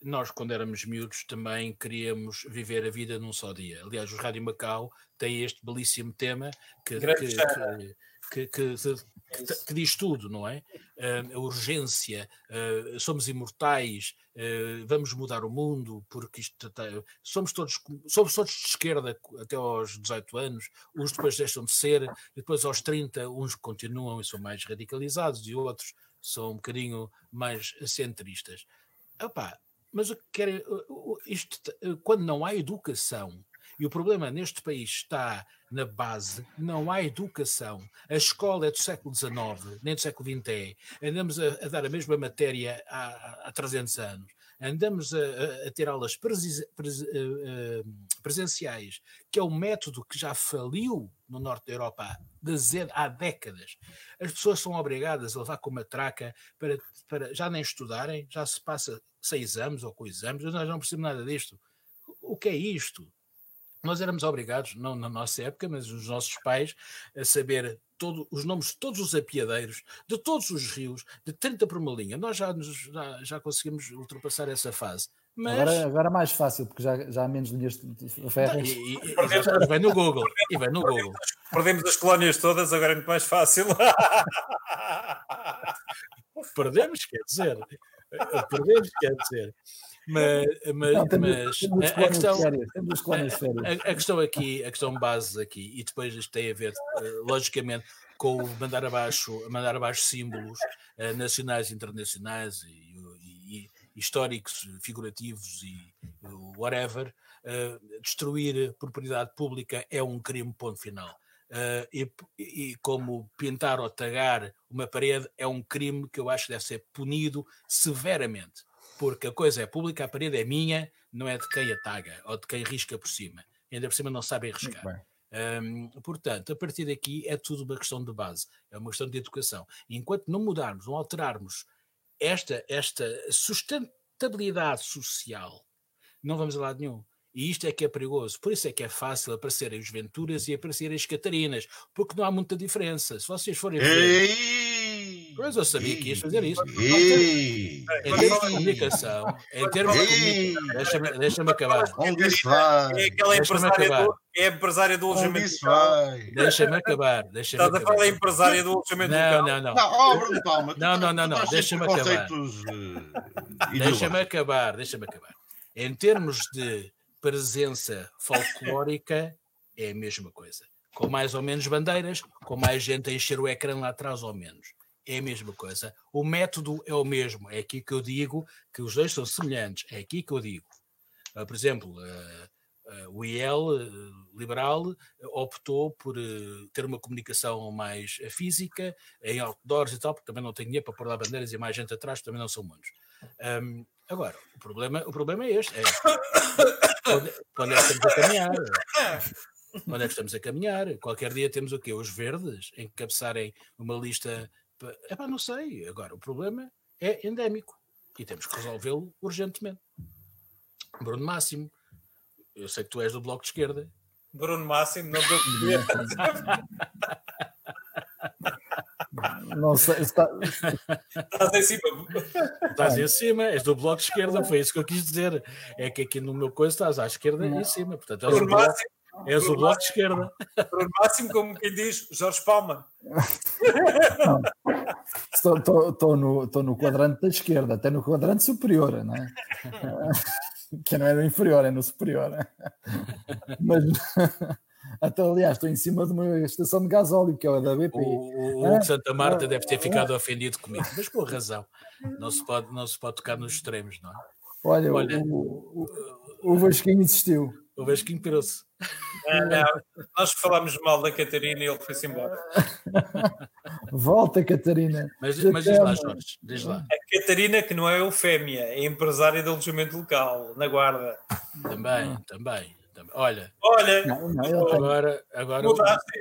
Speaker 1: nós, quando éramos miúdos, também queríamos viver a vida num só dia. Aliás, o Rádio Macau tem este belíssimo tema que, que, que, que, que, que, diz tudo, não é? Uh, a urgência, uh, somos imortais, uh, vamos mudar o mundo, porque isto tá, somos todos somos todos de esquerda até aos 18 anos, uns depois deixam de ser, e depois aos 30, uns continuam e são mais radicalizados, e outros são um bocadinho mais centristas. Opa, mas o que querem, isto, quando não há educação, e o problema neste país está na base, não há educação. A escola é do século XIX, nem do século XX é. Andamos a, a dar a mesma matéria há, há 300 anos. Andamos a, a ter aulas pres, pres, uh, presenciais, que é um método que já faliu no norte da Europa há décadas. As pessoas são obrigadas a levar com uma traca para, para já nem estudarem, já se passa seis anos ou com exames, nós não percebemos nada disto. O que é isto? Nós éramos obrigados, não na nossa época, mas os nossos pais, a saber todo, os nomes de todos os apiadeiros, de todos os rios, de 30 por uma linha. Nós já, já, já conseguimos ultrapassar essa fase. Mas...
Speaker 4: Agora, agora é mais fácil, porque já, já há menos linhas de ferro. E,
Speaker 1: e, e, vai no Google. E vai no Google.
Speaker 3: Perdemos as colónias todas, agora é muito mais fácil.
Speaker 1: Perdemos, quer dizer. Perdemos, quer dizer. Mas, mas, não, mas a, a, questão, a, a, questão aqui, a questão base aqui, e depois isto tem a ver, uh, logicamente, com o mandar abaixo, mandar abaixo símbolos uh, nacionais e internacionais e, e, e, históricos, figurativos e whatever, uh, destruir propriedade pública é um crime, ponto final. Uh, e, e, como pintar ou tagar uma parede é um crime que eu acho que deve ser punido severamente porque a coisa é pública, a parede é minha, não é de quem a taga ou de quem risca por cima. Ainda por cima não sabem riscar. Um, portanto, a partir daqui é tudo uma questão de base, é uma questão de educação. Enquanto não mudarmos, não alterarmos esta, esta sustentabilidade social, não vamos a lado nenhum. E isto é que é perigoso. Por isso é que é fácil aparecerem os Venturas e aparecerem as Catarinas, porque não há muita diferença. Se vocês forem ver. Pois eu sabia que ias fazer isso. Ei, em termos de comunicação, em termos de comunicação, deixa-me deixa acabar.
Speaker 2: Onde isso vai?
Speaker 3: É aquela empresária do, é empresária do alojamento
Speaker 2: vai?
Speaker 1: Deixa-me acabar. Deixa
Speaker 3: Estás a falar da empresária do alojamento
Speaker 1: não, não, não.
Speaker 2: Não, oh, Bruno.
Speaker 1: Não, não, não, não. Deixa-me acabar. Deixa-me acabar. Deixa-me acabar. Em termos de presença folclórica, é a mesma coisa com mais ou menos bandeiras, com mais gente a encher o ecrã lá atrás ou menos. É a mesma coisa. O método é o mesmo. É aqui que eu digo que os dois são semelhantes. É aqui que eu digo. Uh, por exemplo, uh, o IEL liberal optou por ter uma comunicação mais física, em outdoors e tal, porque também não tem dinheiro para pôr lá bandeiras e mais gente atrás, também não são muitos. Um, agora, o problema, o problema é este. É, [COUGHS] quando, quando é que estamos a caminhar? onde é que estamos a caminhar? Qualquer dia temos o quê? Os verdes encabeçarem uma lista. É pá, não sei. Agora, o problema é endémico e temos que resolvê-lo urgentemente. Bruno Máximo, eu sei que tu és do Bloco de Esquerda.
Speaker 3: Bruno Máximo, não deu
Speaker 4: Não sei, está...
Speaker 3: estás em cima.
Speaker 1: Estás em cima, és do bloco de esquerda, foi isso que eu quis dizer. É que aqui no meu coisa estás à esquerda e em cima. Portanto,
Speaker 3: Bruno Máximo,
Speaker 1: És o bloco de esquerda.
Speaker 3: Por máximo, como quem diz, Jorge Palma.
Speaker 4: Estou, no, estou no quadrante da esquerda, até no quadrante superior, não é? que não é no inferior, é no superior. Mas até aliás, estou em cima de uma estação de gasóleo, que é a da BP.
Speaker 1: O, o, o Santa Marta deve ter ficado ofendido comigo, mas por razão. Não se pode, não se pode tocar nos extremos, não é?
Speaker 4: Olha, Olha o, o, o Vasquinho insistiu.
Speaker 1: O Vasquinho pirou-se.
Speaker 3: Nós falamos mal da Catarina e ele foi-se embora. [LAUGHS]
Speaker 4: Volta, Catarina.
Speaker 1: Mas, mas diz lá, Jorge, diz lá.
Speaker 3: A Catarina, que não é eufémia, é empresária de alojamento local, na Guarda.
Speaker 1: Também, também. também. Olha,
Speaker 3: Olha
Speaker 4: não, não,
Speaker 1: agora, agora,
Speaker 3: mudaste.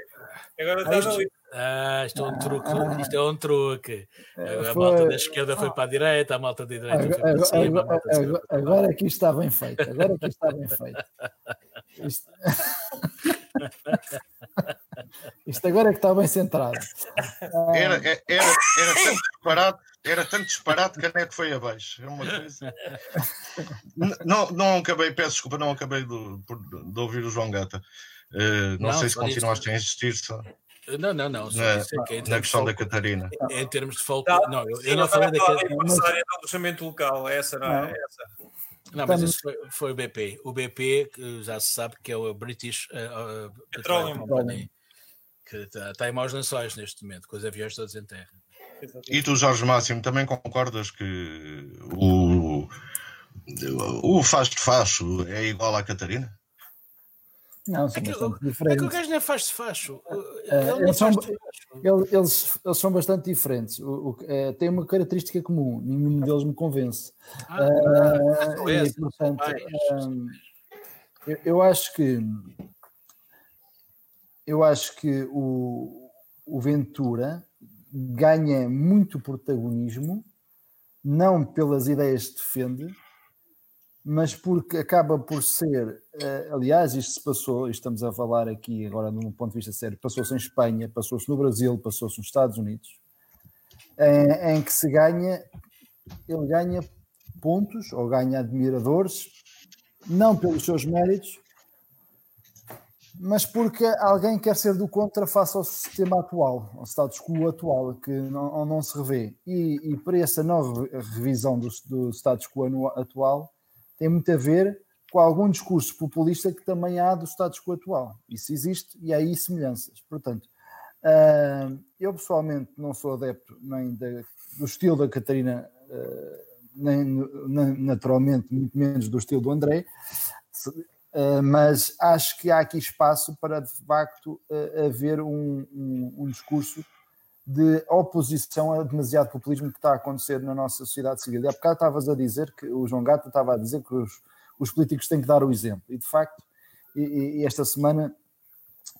Speaker 3: Agora estás ali.
Speaker 1: Ah, isto é um truque. Isto é um truque. A foi... malta da esquerda foi para a direita, a malta da direita foi para cima.
Speaker 4: Agora, agora, agora aqui está bem feito. Agora aqui está bem feito. Isto... [LAUGHS] Isto agora é que está bem centrado.
Speaker 2: Era, era, era, era tanto disparado, era tanto disparado que a net foi abaixo. É uma coisa. Não, não acabei, peço desculpa, não acabei de, de ouvir o João Gata. Uh, não, não, sei se continuaste a insistir. Só.
Speaker 1: Não, não, não.
Speaker 2: Na, é na questão da Catarina.
Speaker 1: Em termos de foco. Não, não eu, eu não falei daquele.
Speaker 3: É do alojamento local, essa não, é essa.
Speaker 1: Não, mas isso foi, foi, o BP. O BP, que já se sabe que é o British uh, uh, Petroleum Company, que está, está em maus lençóis neste momento, com os aviões todos em terra.
Speaker 2: E tu, Jorge Máximo, também concordas que o, o faz de facho é igual à Catarina?
Speaker 4: Não, são é bastante diferentes.
Speaker 1: É que o gajo não é faz de facho.
Speaker 4: Uh, eles, são, eles, eles, são bastante diferentes. O, o, é, tem uma característica comum, nenhum deles me convence. Ah, uh, e, portanto, um, eu, eu, acho que eu acho que o, o Ventura ganha muito protagonismo, não pelas ideias que defende, mas porque acaba por ser, uh, aliás, isto se passou, estamos a falar aqui agora de um ponto de vista sério, passou-se em Espanha, passou-se no Brasil, passou-se nos Estados Unidos, em, em que se ganha, ele ganha pontos ou ganha admiradores, não pelos seus méritos, mas porque alguém quer ser do contra face ao sistema atual, ao status quo atual, que não, não se revê. E, e para essa nova revisão do, do status quo atual, tem muito a ver com algum discurso populista que também há do status quo atual. Isso existe e há aí semelhanças. Portanto, uh, eu pessoalmente não sou adepto nem do estilo da Catarina, uh, nem, naturalmente, muito menos do estilo do André, uh, mas acho que há aqui espaço para, de facto, haver um, um, um discurso de oposição a demasiado populismo que está a acontecer na nossa sociedade civil. E há bocado estavas a dizer que o João Gato estava a dizer que os, os políticos têm que dar o exemplo. E de facto, e, e esta semana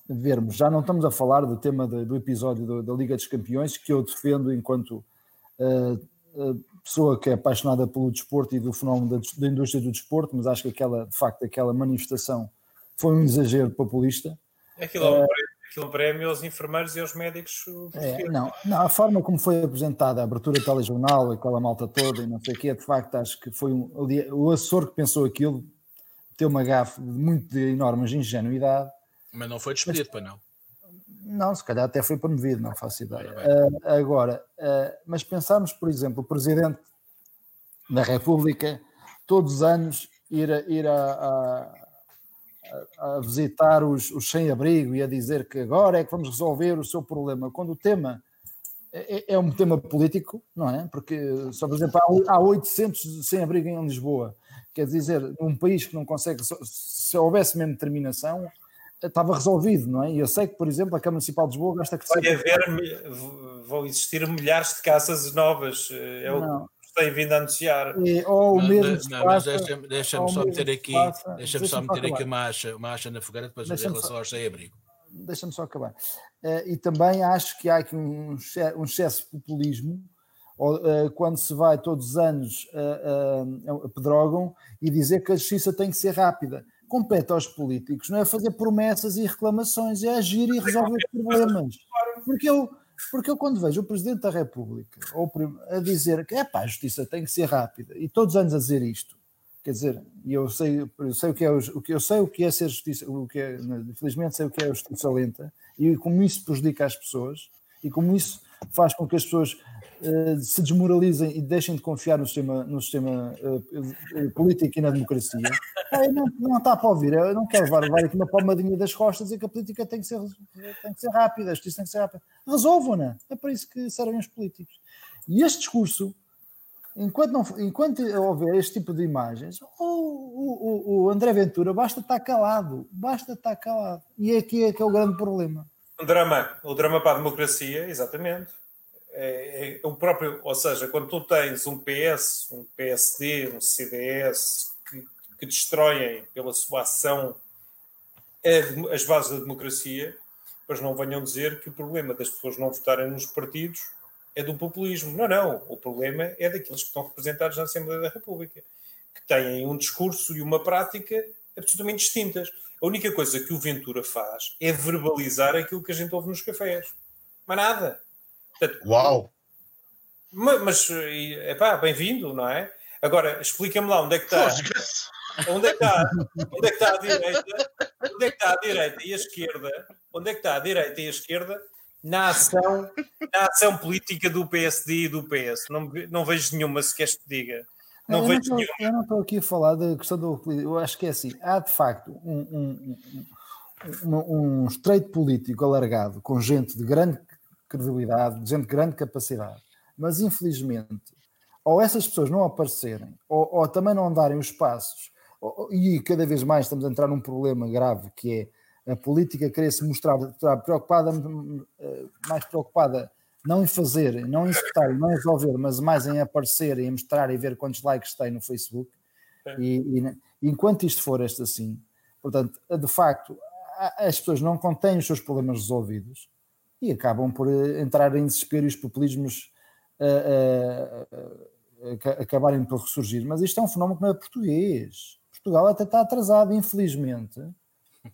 Speaker 4: vermos, já não estamos a falar do tema de, do episódio do, da Liga dos Campeões, que eu defendo enquanto uh, uh, pessoa que é apaixonada pelo desporto e do fenómeno da, da, indústria do desporto, mas acho que aquela, de facto, aquela manifestação foi um exagero populista.
Speaker 3: Aquilo é um uh, aquilo prémio aos enfermeiros e aos médicos.
Speaker 4: É, não, não, a forma como foi apresentada a abertura do telejornal, aquela malta toda e não sei o quê, de facto, acho que foi um, o assessor que pensou aquilo, teve uma gafe de muito de enorme ingenuidade.
Speaker 1: Mas não foi despedido, para não.
Speaker 4: Não, se calhar até foi promovido, não faço ideia. Uh, agora, uh, mas pensarmos, por exemplo, o Presidente da República, todos os anos, ir a, ir a, a, a visitar os, os sem-abrigo e a dizer que agora é que vamos resolver o seu problema, quando o tema é, é, é um tema político, não é? Porque, só por exemplo, há, há 800 sem-abrigo em Lisboa. Quer dizer, num país que não consegue, se houvesse mesmo determinação, estava resolvido, não é? E eu sei que, por exemplo, a Câmara Municipal de Lisboa gasta que
Speaker 3: Vai haver, vão existir milhares de casas novas, eh, é o tem vindo a anunciar.
Speaker 4: E, ou o mesmo
Speaker 1: não, mas deixa-me deixa só meter aqui, deixa-me só meter aqui uma acha, uma acha na fogueira depois em relação ao sem-abrigo.
Speaker 4: Deixa-me só acabar. Uh, e também acho que há aqui um, um excesso de populismo uh, quando se vai todos os anos uh, a pedrógão e dizer que a justiça tem que ser rápida compete aos políticos, não é fazer promessas e reclamações, é agir e resolver problemas. Porque eu, porque eu quando vejo o Presidente da República ou a dizer que é a justiça tem que ser rápida, e todos os anos a dizer isto, quer dizer, e eu sei, eu sei o que é o que eu sei o que é ser justiça, o que é, infelizmente sei o que é a justiça lenta, e como isso prejudica as pessoas, e como isso faz com que as pessoas se desmoralizem e deixem de confiar no sistema, no sistema uh, político e na democracia. Não, não está para ouvir, eu não quero levar, levar aqui uma palmadinha das costas e que a política tem que ser, tem que ser rápida, a justiça tem que ser rápida. Resolvam-na, é para isso que servem os políticos. E este discurso, enquanto, não, enquanto houver este tipo de imagens, o, o, o André Ventura basta estar calado, basta estar calado. E é aqui é que é o grande problema.
Speaker 3: Um drama, o drama para a democracia, exatamente. É, é, o próprio, ou seja, quando tu tens um PS, um PSD, um CDS que, que destroem pela sua ação as bases da democracia, pois não venham dizer que o problema das pessoas não votarem nos partidos é do populismo. Não, não. O problema é daqueles que estão representados na Assembleia da República, que têm um discurso e uma prática absolutamente distintas. A única coisa que o Ventura faz é verbalizar aquilo que a gente ouve nos cafés. Mas nada.
Speaker 2: Portanto, Uau!
Speaker 3: Mas, mas pá, bem-vindo, não é? Agora, explica-me lá onde é que está. Onde é que está? Onde é que está a direita? Onde é que está a direita e a esquerda? Onde é que está a direita e a esquerda na ação, na ação política do PSD e do PS? Não, não vejo nenhuma, se queres que te diga.
Speaker 4: Não, eu, não tô, eu, não estou aqui a falar da questão do. Eu acho que é assim: há de facto um, um, um, um estreito político alargado com gente de grande credibilidade, de gente de grande capacidade, mas infelizmente, ou essas pessoas não aparecerem, ou, ou também não darem os passos, ou, e cada vez mais estamos a entrar num problema grave que é a política querer se mostrar preocupada, eh, mais preocupada não em fazer, não em escutar, não em resolver, mas mais em aparecer, em mostrar e ver quantos likes tem no Facebook. E, e, enquanto isto for este assim, portanto, de facto, as pessoas não contêm os seus problemas resolvidos e acabam por eh, entrar em desespero e os populismos uh, uh, acabarem por ressurgir. Mas isto é um fenómeno que não é português. Portugal até está atrasado, infelizmente.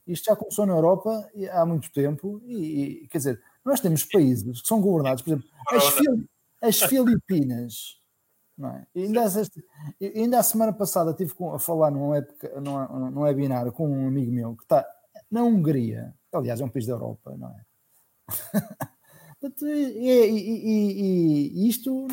Speaker 4: Isto já começou na Europa há muito tempo e, e quer dizer, nós temos países que são governados, por exemplo, as, Fil as Filipinas. Não é? ainda, ainda a semana passada estive a falar num, época, num, num webinar com um amigo meu que está na Hungria, aliás, é um país da Europa, não é? E, e, e, e, isto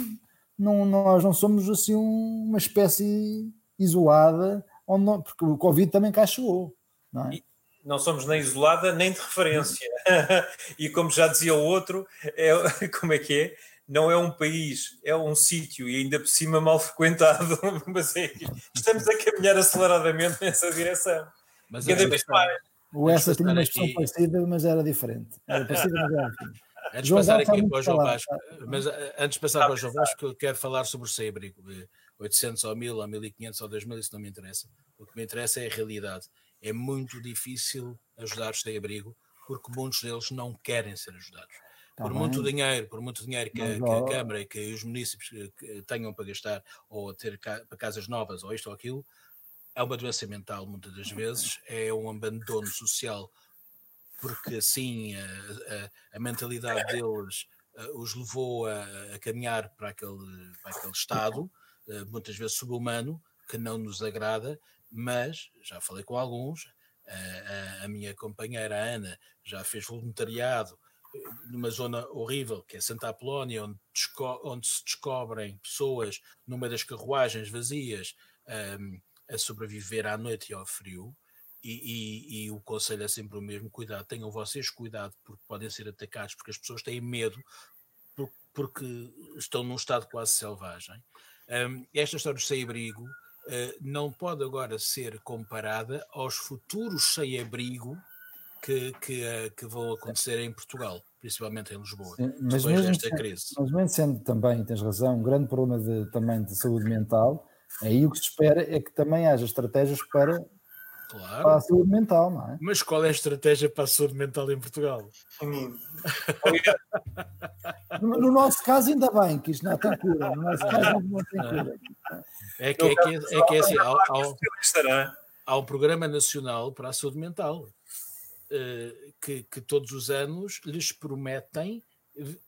Speaker 4: não, nós não somos assim uma espécie isolada, onde não, porque o Covid também cá chegou. Não é?
Speaker 3: não somos nem isolada nem de referência. [LAUGHS] e como já dizia o outro, é, [LAUGHS] como é que é? Não é um país, é um sítio e ainda por cima mal frequentado. [LAUGHS] Mas é, estamos a caminhar aceleradamente nessa direção.
Speaker 1: Mas Cada vez mais.
Speaker 4: O essa tinha uma expressão aqui... parecida, mas era diferente. Era [LAUGHS] parecida, mas era diferente.
Speaker 1: Antes de passar aqui para o João Vasco, mas eh, antes de passar para o João Vasco, eu quero falar sobre o sem-abrigo. 800 ou 1000 ou 1500 ou 2000, isso não me interessa. O que me interessa é a realidade é muito difícil ajudar os sem-abrigo porque muitos deles não querem ser ajudados. Tá por bem. muito dinheiro, por muito dinheiro que, a, que a Câmara e que os municípios tenham para gastar ou ter para casas novas ou isto ou aquilo, é uma doença mental muitas das vezes, é um abandono social porque assim a, a, a mentalidade deles os levou a, a, caminhar para aquele, para aquele estado, muitas vezes subhumano, que não nos agrada, mas já falei com alguns, a, a, minha companheira Ana já fez voluntariado eh, numa zona horrível, que é Santa Apolónia, onde, onde se descobrem pessoas numa das carruagens vazias um, a sobreviver à noite e ao frio. E, e, e, o conselho é sempre o mesmo: cuidado, tenham vocês cuidado, porque podem ser atacados, porque as pessoas têm medo, porque estão num estado quase selvagem. Um, esta história do sem-abrigo uh, não pode agora ser comparada aos futuros sem-abrigo que, que, uh, que, vão acontecer em Portugal, principalmente em Lisboa, Sim, mas depois desta
Speaker 4: sendo,
Speaker 1: crise.
Speaker 4: Mas mesmo sendo também, tens razão, um grande problema de, também de saúde mental, aí o que se espera é que também haja estratégias para Claro. Para a saúde mental, não é?
Speaker 1: Mas qual é a estratégia para a saúde mental em Portugal?
Speaker 4: no, no, nosso caso, ainda bem que isto não tem cura. No nosso caso, não tem cura.
Speaker 1: É que é, que, é, que é assim: há, há, há, um programa nacional para a saúde mental uh, que, que todos os anos lhes prometem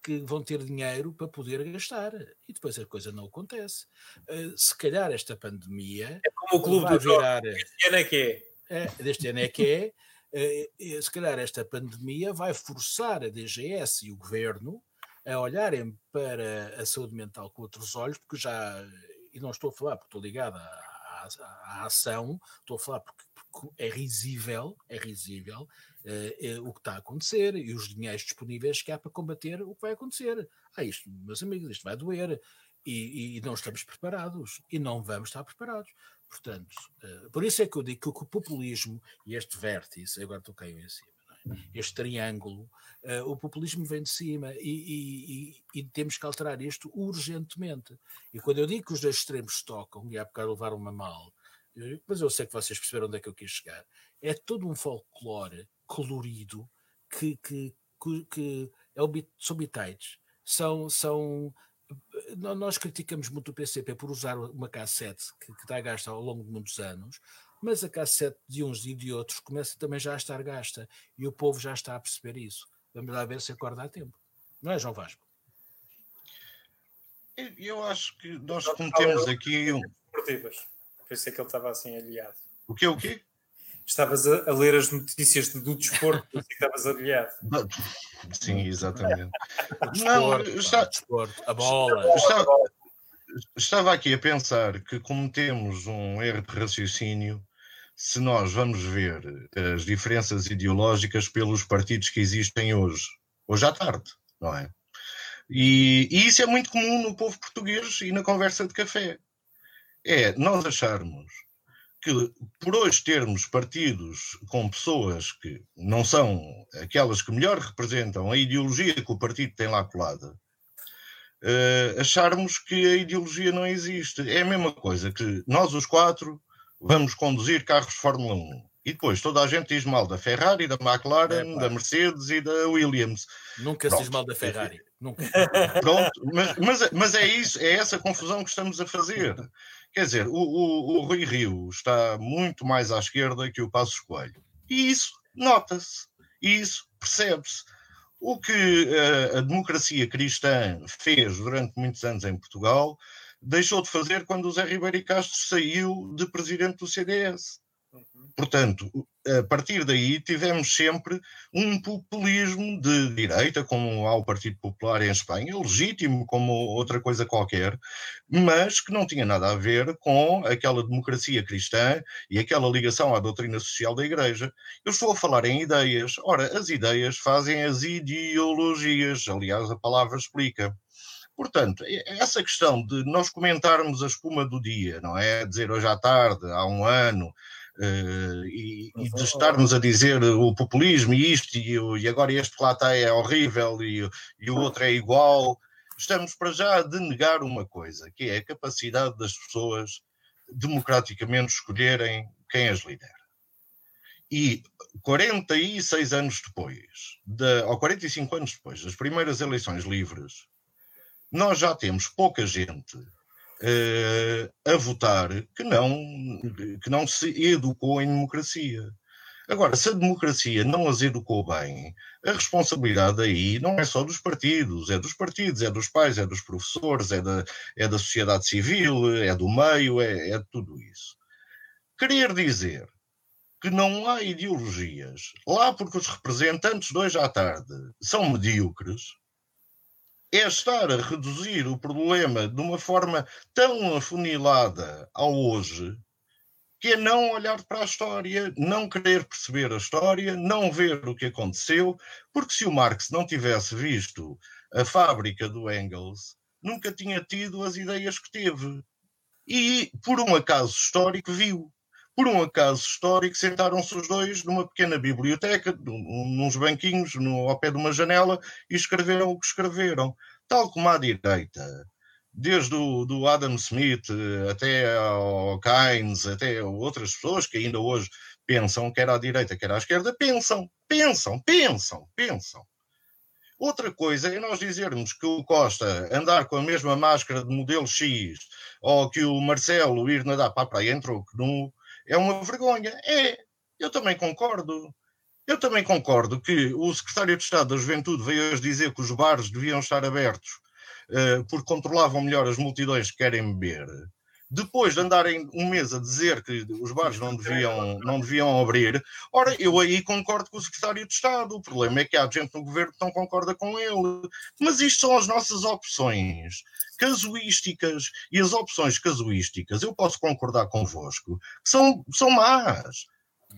Speaker 1: que vão ter dinheiro para poder gastar e depois a coisa não acontece. Uh, se calhar esta pandemia
Speaker 3: é como o clube do virar. Este ano é que é
Speaker 1: é, deste ano é que é, é, se calhar esta pandemia vai forçar a DGS e o governo a olharem para a saúde mental com outros olhos, porque já, e não estou a falar porque estou ligado à, à, à ação, estou a falar porque, porque, é risível, é risível é, o que está a acontecer e os dinheiros disponíveis que há para combater o que vai acontecer. Ah, isto, meus amigos, isto vai doer. E, e, não estamos preparados e não vamos estar preparados. Portanto, uh, por isso é que eu digo que o populismo e este vértice, agora caindo em cima, é? este triângulo, uh, o populismo vem de cima e, e, e, temos que alterar isto urgentemente. E quando eu digo que os dois extremos tocam, e há bocado levaram uma mal, mas eu sei que vocês perceberam onde é que eu quis chegar, é todo um folclore colorido que, que, que, que é o, são bitites, são, são nós criticamos muito o PCP por usar uma cassete que, que está gasta ao longo de muitos anos, mas a cassete de uns e de outros começa também já a estar gasta e o povo já está a perceber isso. Vamos lá ver se acorda a tempo. Não é, João Vasco?
Speaker 2: Eu acho que nós cometemos aqui. Um...
Speaker 3: Esportivas. Pensei que ele estava assim aliado.
Speaker 2: O quê? O quê?
Speaker 3: Estavas a, a, ler as notícias do desporto, que estavas aliado. [LAUGHS]
Speaker 2: Sim, exatamente.
Speaker 1: Desporto, Não, está, desporto, a bola.
Speaker 2: Estava, estava aqui a pensar que cometemos um erro de raciocínio se nós vamos ver as diferenças ideológicas pelos partidos que existem hoje, hoje à tarde, não é? E, e, isso é muito comum no povo português e na conversa de café. É nós acharmos que por hoje termos partidos com pessoas que não são aquelas que melhor representam a ideologia que o partido tem lá colada, uh, acharmos que a ideologia não existe. É a mesma coisa que nós os quatro vamos conduzir carros de Fórmula 1. E depois toda a gente diz mal da Ferrari, da McLaren, é, da Mercedes e da Williams.
Speaker 1: Nunca Pronto. se diz mal da Ferrari. Nunca. [LAUGHS]
Speaker 2: Pronto, mas, mas, mas, é isso, é essa confusão que estamos a fazer. Quer dizer, o, o, o Rui Rio está muito mais à esquerda que o Passos Coelho. E isso nota-se. E isso percebe-se. O que a, a democracia cristã fez durante muitos anos em Portugal deixou de fazer quando o Zé Ribeiro Castro saiu de presidente do CDS. Portanto, a partir daí tivemos sempre um populismo de direita, como há o Partido Popular em Espanha, legítimo como outra coisa qualquer, mas que não tinha nada a ver com aquela democracia cristã e aquela ligação à doutrina social da Igreja. Eu estou a falar em ideias. Ora, as ideias fazem as ideologias, aliás, a palavra explica. Portanto, essa questão de nós comentarmos a espuma do dia, não é? Dizer hoje à tarde, há um ano, e, e, de estarmos a dizer o populismo e isto, e, e agora este que lá está é horrível e, e, o outro é igual, estamos para já a denegar uma coisa, que é a capacidade das pessoas democraticamente escolherem quem as lidera. E 46 anos depois, de, ou 45 anos depois das primeiras eleições livres, nós já temos pouca gente a votar que não, que não se educou em democracia. Agora, se a democracia não as educou bem, a responsabilidade aí não é só dos partidos, é dos partidos, é dos pais, é dos professores, é da, é da sociedade civil, é do meio, é, é de tudo isso. Querer dizer que não há ideologias lá porque os representantes de hoje à tarde são medíocres, é estar a reduzir o problema de uma forma tão afunilada ao hoje, que é não olhar para a história, não querer perceber a história, não ver o que aconteceu, porque se o Marx não tivesse visto a fábrica do Engels, nunca tinha tido as ideias que teve. E, por um acaso histórico, viu. Por um acaso histórico, sentaram-se os dois numa pequena biblioteca, nos banquinhos, no, ao pé de uma janela, e escreveram o que escreveram. Tal como à direita, desde o do Adam Smith até ao Keynes, até outras pessoas que ainda hoje pensam, quer à direita, quer à esquerda, pensam, pensam, pensam, pensam. Outra coisa é nós dizermos que o Costa andar com a mesma máscara de modelo X ou que o Marcelo ir nadar para a praia em troco é uma vergonha. É, eu também concordo. Eu também concordo que o secretário de Estado da Juventude veio hoje dizer que os bares deviam estar abertos uh, porque controlavam melhor as multidões que querem beber. Depois de andarem um mês a dizer que os bares não deviam, não deviam abrir, ora, eu aí concordo com o secretário de Estado. O problema é que há gente no governo que não concorda com ele. Mas isto são as nossas opções casuísticas. E as opções casuísticas, eu posso concordar convosco, são, são más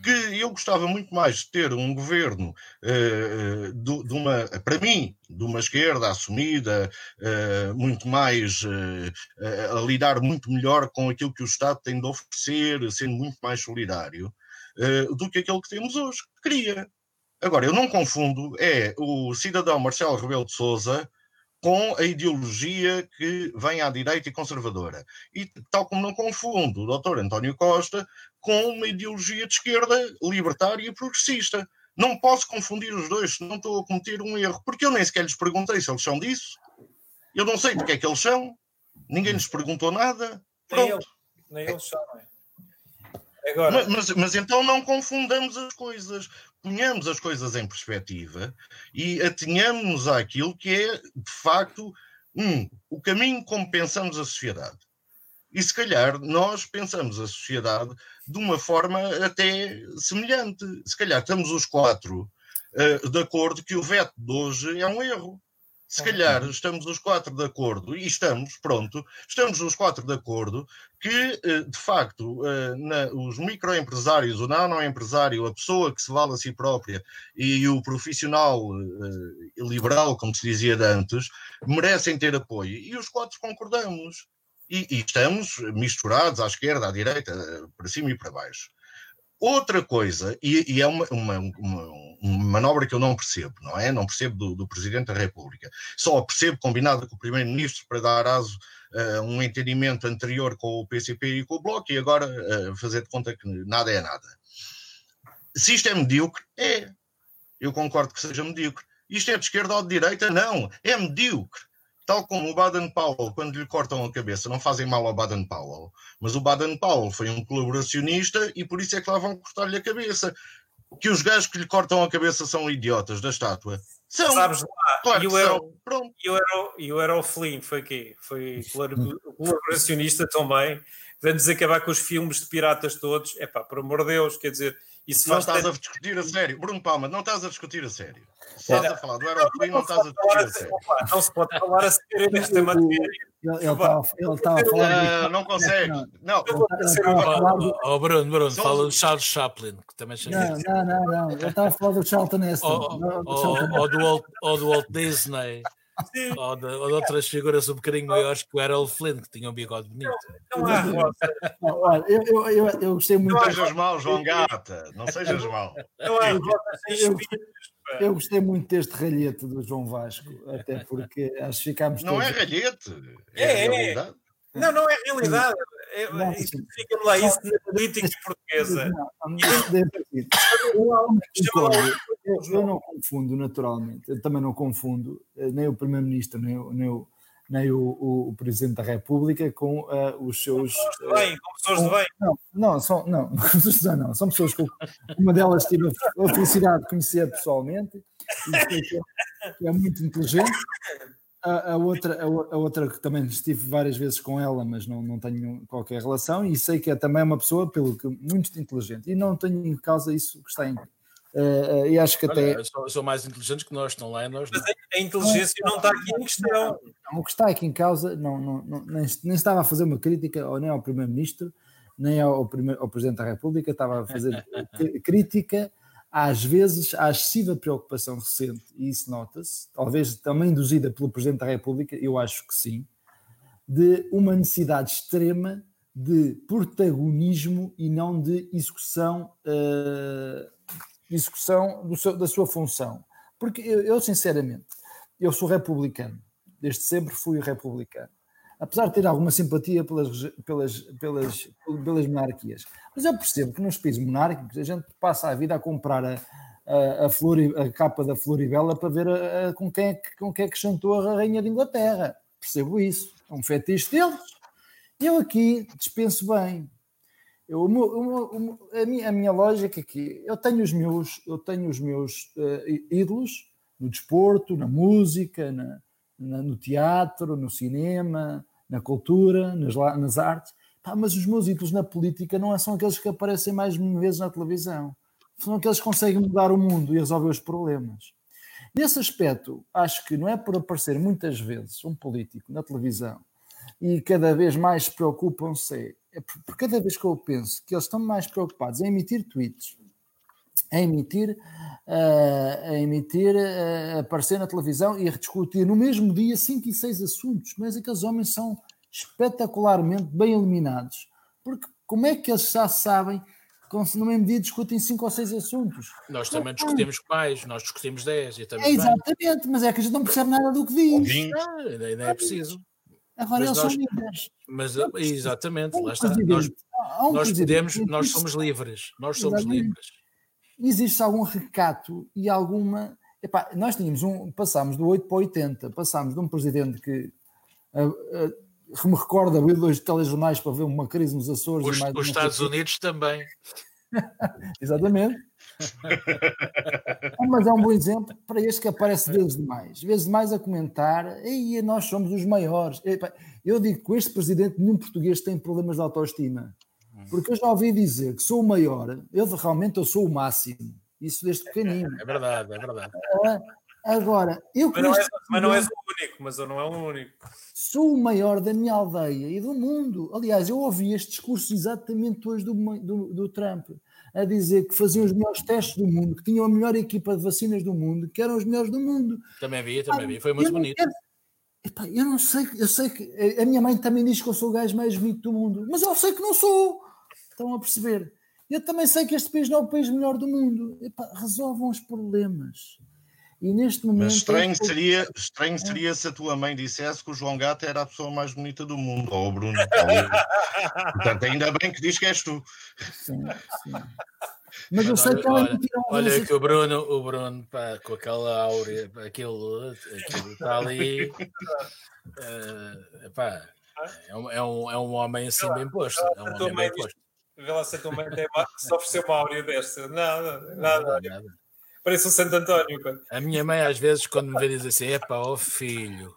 Speaker 2: que eu gostava muito mais de ter um governo uh, de, de, uma, para mim, de uma esquerda assumida, uh, muito mais uh, a lidar muito melhor com aquilo que o Estado tem de oferecer, sendo muito mais solidário, do que aquele que temos hoje. Queria. Agora, eu não confundo, é o cidadão Marcelo Rebelo de Souza com a ideologia que vem à direita e conservadora. E tal como não confundo o doutor António Costa com uma ideologia de esquerda libertária e progressista. Não posso confundir os dois, não estou a cometer um erro, porque eu nem sequer lhes perguntei se eles são disso. Eu não sei do que é que eles são, ninguém lhes perguntou nada.
Speaker 3: Nem eles, nem eles sabem.
Speaker 2: Agora... Mas, mas, mas, então não confundamos as coisas, ponhamos as coisas em perspectiva e atenhamos àquilo que é, de facto, um, o caminho como pensamos a sociedade. E se calhar nós pensamos a sociedade de uma forma até semelhante. Se calhar estamos os quatro uh, de acordo que o veto de hoje é um erro. Se calhar estamos os quatro de acordo, e estamos, pronto, estamos os quatro de acordo que, eh, de facto, eh, na, os microempresários, o nanoempresário, a pessoa que se vale a si própria e o profissional uh, liberal, como se dizia antes, merecem ter apoio. E os quatro concordamos. E, e estamos misturados à esquerda, à direita, para cima e para baixo. Outra coisa, e, e é uma, uma, uma, uma, manobra que eu não percebo, não é? Não percebo do, do Presidente da República. Só percebo combinado com o Primeiro-Ministro para dar aso a uh, um entendimento anterior com o PCP e com o Bloco e agora uh, fazer de conta que nada é nada. Se isto é medíocre, é. Eu concordo que seja medíocre. Isto é de esquerda ou de direita? Não. É medíocre tal como o Baden-Powell, quando lhe cortam a cabeça, não fazem mal ao Baden-Powell, mas o Baden-Powell foi um colaboracionista e por isso é que lá vão cortar-lhe a cabeça. Que os gajos que lhe cortam a cabeça são idiotas da estátua. São.
Speaker 3: Sabes lá, claro e o era, Pronto. E o e o Flynn, foi quê? Foi colaboracionista também. Vamos acabar com os filmes de piratas todos. É pá, por amor de Deus, quer dizer,
Speaker 2: isso não estás ter... a discutir a sério. Bruno Palma, não estás a discutir a sério. Estás a falar do Aeroplane, não, não estás a discutir a sério.
Speaker 3: Não se pode falar a sério nesta matéria.
Speaker 4: Ele estava a falar.
Speaker 2: Não, não consegue. Não.
Speaker 1: Oh, Bruno, Bruno, fala do Charles Chaplin, que também
Speaker 4: Não, não, não, não. Ele estava a falar do Charlton Heston.
Speaker 1: Ou do Walt Disney. Ou de, ou de, outras figuras um bocadinho maiores que o Errol Flynn, que tinha um bigode bonito. Não,
Speaker 4: não Olha, eu, eu, eu, eu, gostei muito.
Speaker 2: Não sejas mal, João Gata, não sejas mal. Não há
Speaker 4: eu, eu gostei muito deste ralhete do João Vasco, até [LAUGHS] porque acho que ficámos.
Speaker 2: Não
Speaker 4: todos...
Speaker 2: é ralhete,
Speaker 3: é, é realidade. Não, não é realidade. É, Fica-me lá isso na política portuguesa.
Speaker 4: Eu, não confundo, naturalmente. Eu também não confundo, eh, nem o Primeiro-Ministro, nem, nem, o, nem o, o, o Presidente da República com uh, os seus.
Speaker 3: Com pessoas de bem, com pessoas de bem.
Speaker 4: Não, não, são, não, [LAUGHS] não, são pessoas com. Uma delas tive a felicidade de conhecer pessoalmente, e que é, que é muito inteligente. A, a, outra, a, a, outra que também estive várias vezes com ela, mas não, não tenho qualquer relação, e sei que é também uma pessoa pelo que muito inteligente, e não tenho em causa isso que está em Uh, e acho que Olha, até.
Speaker 1: São, são, mais inteligentes que nós, estão lá e nós
Speaker 3: não. Mas a inteligência não, não está aqui em questão.
Speaker 4: Não, o que está aqui em causa, não, não, não nem, nem, estava a fazer uma crítica ou nem ao Primeiro-Ministro, nem ao, primeiro, ao Presidente da República, estava a fazer [LAUGHS] crítica, às vezes, à excessiva preocupação recente, e isso nota-se, talvez também induzida pelo Presidente da República, eu acho que sim, de uma necessidade extrema de protagonismo e não de execução. Uh, discussão seu, da sua função. Porque eu, eu, sinceramente, eu sou republicano, desde sempre fui republicano, apesar de ter alguma simpatia pelas, pelas, pelas, pelas monarquias. Mas eu percebo que nos países monárquicos a gente passa a vida a comprar a, a, a, Flori, a capa da Floribela para ver a, a, com, quem é que, com quem é que chantou a Rainha de Inglaterra. Percebo isso. É um fetiche deles. Eu aqui dispenso bem. Eu, a, minha, a minha lógica aqui, é eu tenho os meus, eu tenho os meus uh, ídolos no desporto, na música, na, na, no teatro, no cinema, na cultura, nas, nas artes, Pá, mas os meus ídolos na política não são aqueles que aparecem mais vezes na televisão, são aqueles que conseguem mudar o mundo e resolver os problemas. Nesse aspecto, acho que não é por aparecer muitas vezes um político na televisão e cada vez mais preocupam-se é por cada vez que eu penso que eles estão mais preocupados em emitir tweets, em emitir, a emitir, uh, aparecer na televisão e a discutir no mesmo dia cinco e seis assuntos, mas aqueles homens são espetacularmente bem eliminados, porque como é que eles já sabem que no mesmo dia discutem cinco ou seis assuntos?
Speaker 1: Nós também discutimos mais, nós discutimos dez. E
Speaker 4: é, exatamente, mas é que a gente não percebe nada do que diz.
Speaker 1: Ah, ainda é preciso.
Speaker 4: Agora mas eles nós, são.
Speaker 1: Mas, exatamente, lá está. Nós, um nós podemos, nós somos livres. Nós somos exatamente. livres.
Speaker 4: Existe algum recato e alguma. Epá, nós tínhamos um. Passámos do 8 para 80, passámos de um presidente que. Uh, uh, me recorda abrir dois telejornais para ver uma crise nos Açores.
Speaker 1: Os, os Estados Unidos também. [LAUGHS]
Speaker 4: Exatamente. Mas é um bom exemplo para este que aparece vezes demais, vezes demais a comentar, e nós somos os maiores. Eu digo que com este presidente nenhum português tem problemas de autoestima, porque eu já ouvi dizer que sou o maior, eu realmente eu sou o máximo, isso desde pequenino.
Speaker 1: É verdade, é verdade.
Speaker 4: Agora, eu
Speaker 3: mas não, é, mas não és o único, mas eu não é o único.
Speaker 4: Sou o maior da minha aldeia e do mundo. Aliás, eu ouvi este discurso exatamente hoje do, do, do Trump a dizer que faziam os melhores testes do mundo, que tinham a melhor equipa de vacinas do mundo, que eram os melhores do mundo.
Speaker 1: Também vi, também vi, foi muito eu bonito.
Speaker 4: epá, eu não sei, eu sei que a minha mãe também diz que eu sou o gajo mais bonito do mundo, mas eu sei que não sou. Estão a perceber? Eu também sei que este país não é o país melhor do mundo. Epá, resolvam os problemas. E neste momento. Mas
Speaker 2: estranho, é... seria, estranho seria se a tua mãe dissesse que o João Gato era a pessoa mais bonita do mundo, ou o Bruno. Portanto, ainda bem que diz que és tu. Sim, sim.
Speaker 4: Mas eu sei que ela olha,
Speaker 1: olha que o Bruno, o Bruno pá, com aquela áurea, aquilo, aquilo está ali. Uh, pá, é, um, é, um, é um homem assim bem posto. É um homem bem posto.
Speaker 3: Vê lá se a tua mãe tem, se ofereceu uma áurea desta. Nada, nada. nada. Parece o Santo António.
Speaker 1: A minha mãe, às vezes, quando me vê, diz assim: é pá, ó filho.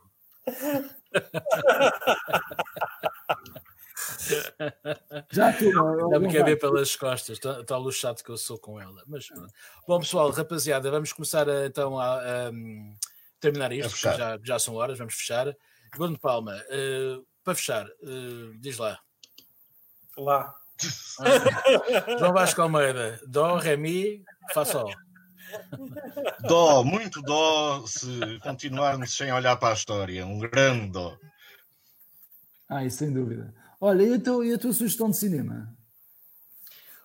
Speaker 4: Já tu,
Speaker 1: Já me ver pelas costas, está luxado que eu sou com ela. Mas Bom, pessoal, rapaziada, vamos começar a, então a, a, a terminar isto, já, já são horas, vamos fechar. Bruno Palma, uh, para fechar, uh, diz lá.
Speaker 3: Lá.
Speaker 1: João Vasco Almeida, Dó, Ré, Mi, Fá, Sol.
Speaker 2: Dó, muito dó se continuarmos sem olhar para a história. Um grande dó.
Speaker 4: Ah, isso sem dúvida. Olha, e a tua, e a tua sugestão de cinema?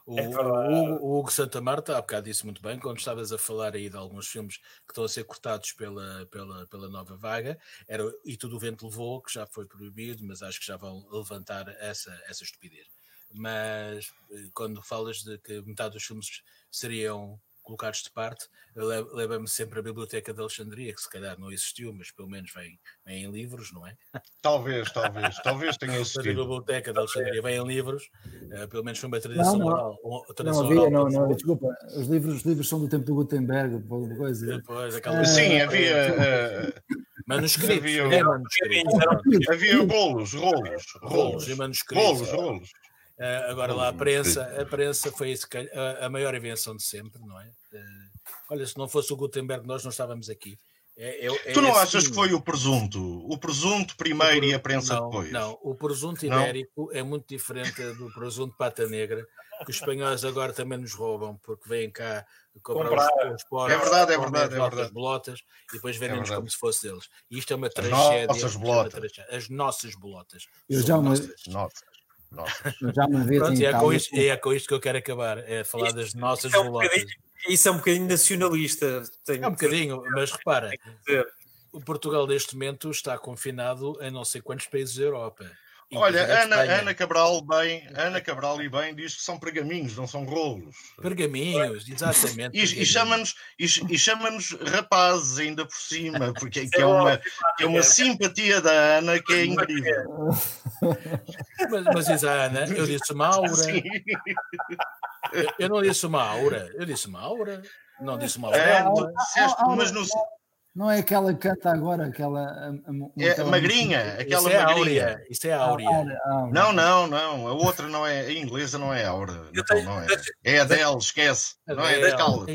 Speaker 1: O, é o, o, Hugo Santa Marta, há bocado disse muito bem, quando estavas a falar aí de alguns filmes que estão a ser cortados pela, pela, pela nova vaga, era E Tudo o Vento Levou, que já foi proibido, mas acho que já vão levantar essa, essa estupidez. Mas eh, quando falas de que metade dos filmes seriam colocados de parte, leva-me sempre a Biblioteca de Alexandria, que se calhar não existiu, mas pelo menos vem, vem em livros, não é? [LAUGHS]
Speaker 2: Talvez, talvez, talvez tenha existido.
Speaker 1: A Biblioteca de Alexandria vem em livros, uh, pelo menos foi uma tradição não, não, oral.
Speaker 4: Uma tradição não havia, oral, não, não, desculpa, os livros, os livros são do tempo do Gutenberg, alguma coisa.
Speaker 2: Depois, aquela... Sim, havia... Uh... [LAUGHS]
Speaker 1: Manuscritos.
Speaker 2: Havia, é, manuscritos. havia rolos, rolos, rolos,
Speaker 1: e manuscritos.
Speaker 2: Rolos, rolos.
Speaker 1: Uh, agora lá a prensa, a prensa foi a, a, maior invenção de sempre, não é? Uh, olha, se não fosse o Gutenberg, nós não estávamos aqui.
Speaker 2: É, é, é tu não assim, achas que foi o presunto? O presunto primeiro o, e a prensa
Speaker 1: não,
Speaker 2: depois?
Speaker 1: Não, o presunto ibérico não? é muito diferente do presunto pata negra, que os espanhóis agora também nos roubam, porque vêm cá comprar,
Speaker 2: comprar. os, os é verdade, é verdade, é verdade.
Speaker 1: bolotas e depois vendem-nos é como se fosse deles. E isto é uma tragédia.
Speaker 2: As nossas bolotas.
Speaker 1: As nossas bolotas.
Speaker 4: Eu já
Speaker 2: uma... nossas.
Speaker 4: Já uma vez
Speaker 1: Pronto, é, com isto, é com isto que eu quero acabar, é falar isto, das nossas é um bolotas.
Speaker 3: Isso é um bocadinho nacionalista.
Speaker 1: Tenho... É um bocadinho, mas repara, o Portugal neste momento está confinado em não sei quantos países da Europa.
Speaker 2: Olha, Ana, Ana Cabral bem, Ana Cabral e bem diz que são pergaminhos, não são rolos.
Speaker 1: Pergaminhos, exatamente.
Speaker 2: E, e chama-nos e, e chama rapazes ainda por cima, porque que é, uma, que é uma simpatia da Ana que é incrível.
Speaker 1: Mas, mas diz a Ana, eu disse uma aura. Eu, eu, não disse uma aura, eu disse uma aura. Não disse uma
Speaker 2: é, aura. É, mas no,
Speaker 4: não é aquela que canta agora, aquela. A,
Speaker 2: é, magrinha, aquela isso é magrinha.
Speaker 1: Áurea, isso é áurea. Ah,
Speaker 2: não, não, não. A outra não é. A inglesa não é aura. Então, não é. É a dela, esquece. Não é da cala.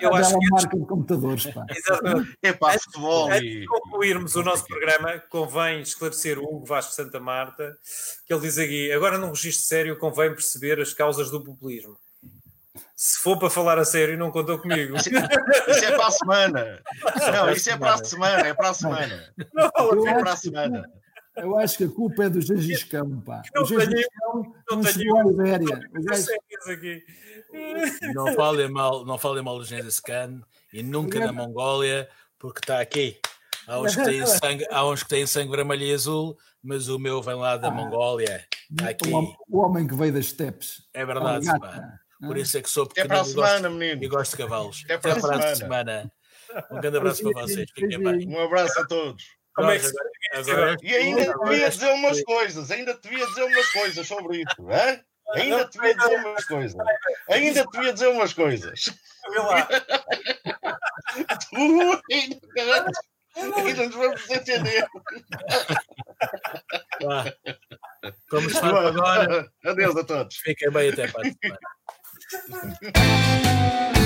Speaker 4: Eu acho que. marca de computadores, pá.
Speaker 2: Exatamente. É para futebol.
Speaker 3: Antes de concluirmos o nosso programa, convém esclarecer o Hugo Vasco Santa Marta, que ele diz aqui: agora num registro sério convém perceber as causas do populismo se for para falar a sério, não contou comigo.
Speaker 2: Isso é para a semana. Não, isso é para a semana, é para a semana. Não,
Speaker 4: eu é para a semana. Eu acho que a culpa é do Gengis Khan, pá.
Speaker 3: Não o Gengis Khan não chegou
Speaker 4: à Ibéria.
Speaker 1: Não falem mal, não falem mal do Gengis Khan e nunca na Mongólia, porque está aqui. Há uns, que têm sangue, há uns que têm sangue vermelho e azul, mas o meu vem lá da ah, Mongólia. Está aqui.
Speaker 4: O homem que veio das steppes.
Speaker 1: É verdade, pá. Por isso é que sou
Speaker 2: pequenino Até para a semana, gosto, menino.
Speaker 1: e gosto de cavalos. Até para, Até para a semana. semana. Um grande abraço para vocês. [LAUGHS] Fiquem bem.
Speaker 2: Um abraço a todos. Como é que agora, e ainda devia dizer umas coisas, ainda devia dizer umas coisas sobre isso, hein? ainda devia dizer umas coisas, ainda devia dizer umas coisas. tu ainda, ainda nos vamos entender.
Speaker 1: Como está agora?
Speaker 2: Adeus a todos.
Speaker 1: Fiquem bem até para a semana. Thank [LAUGHS] you.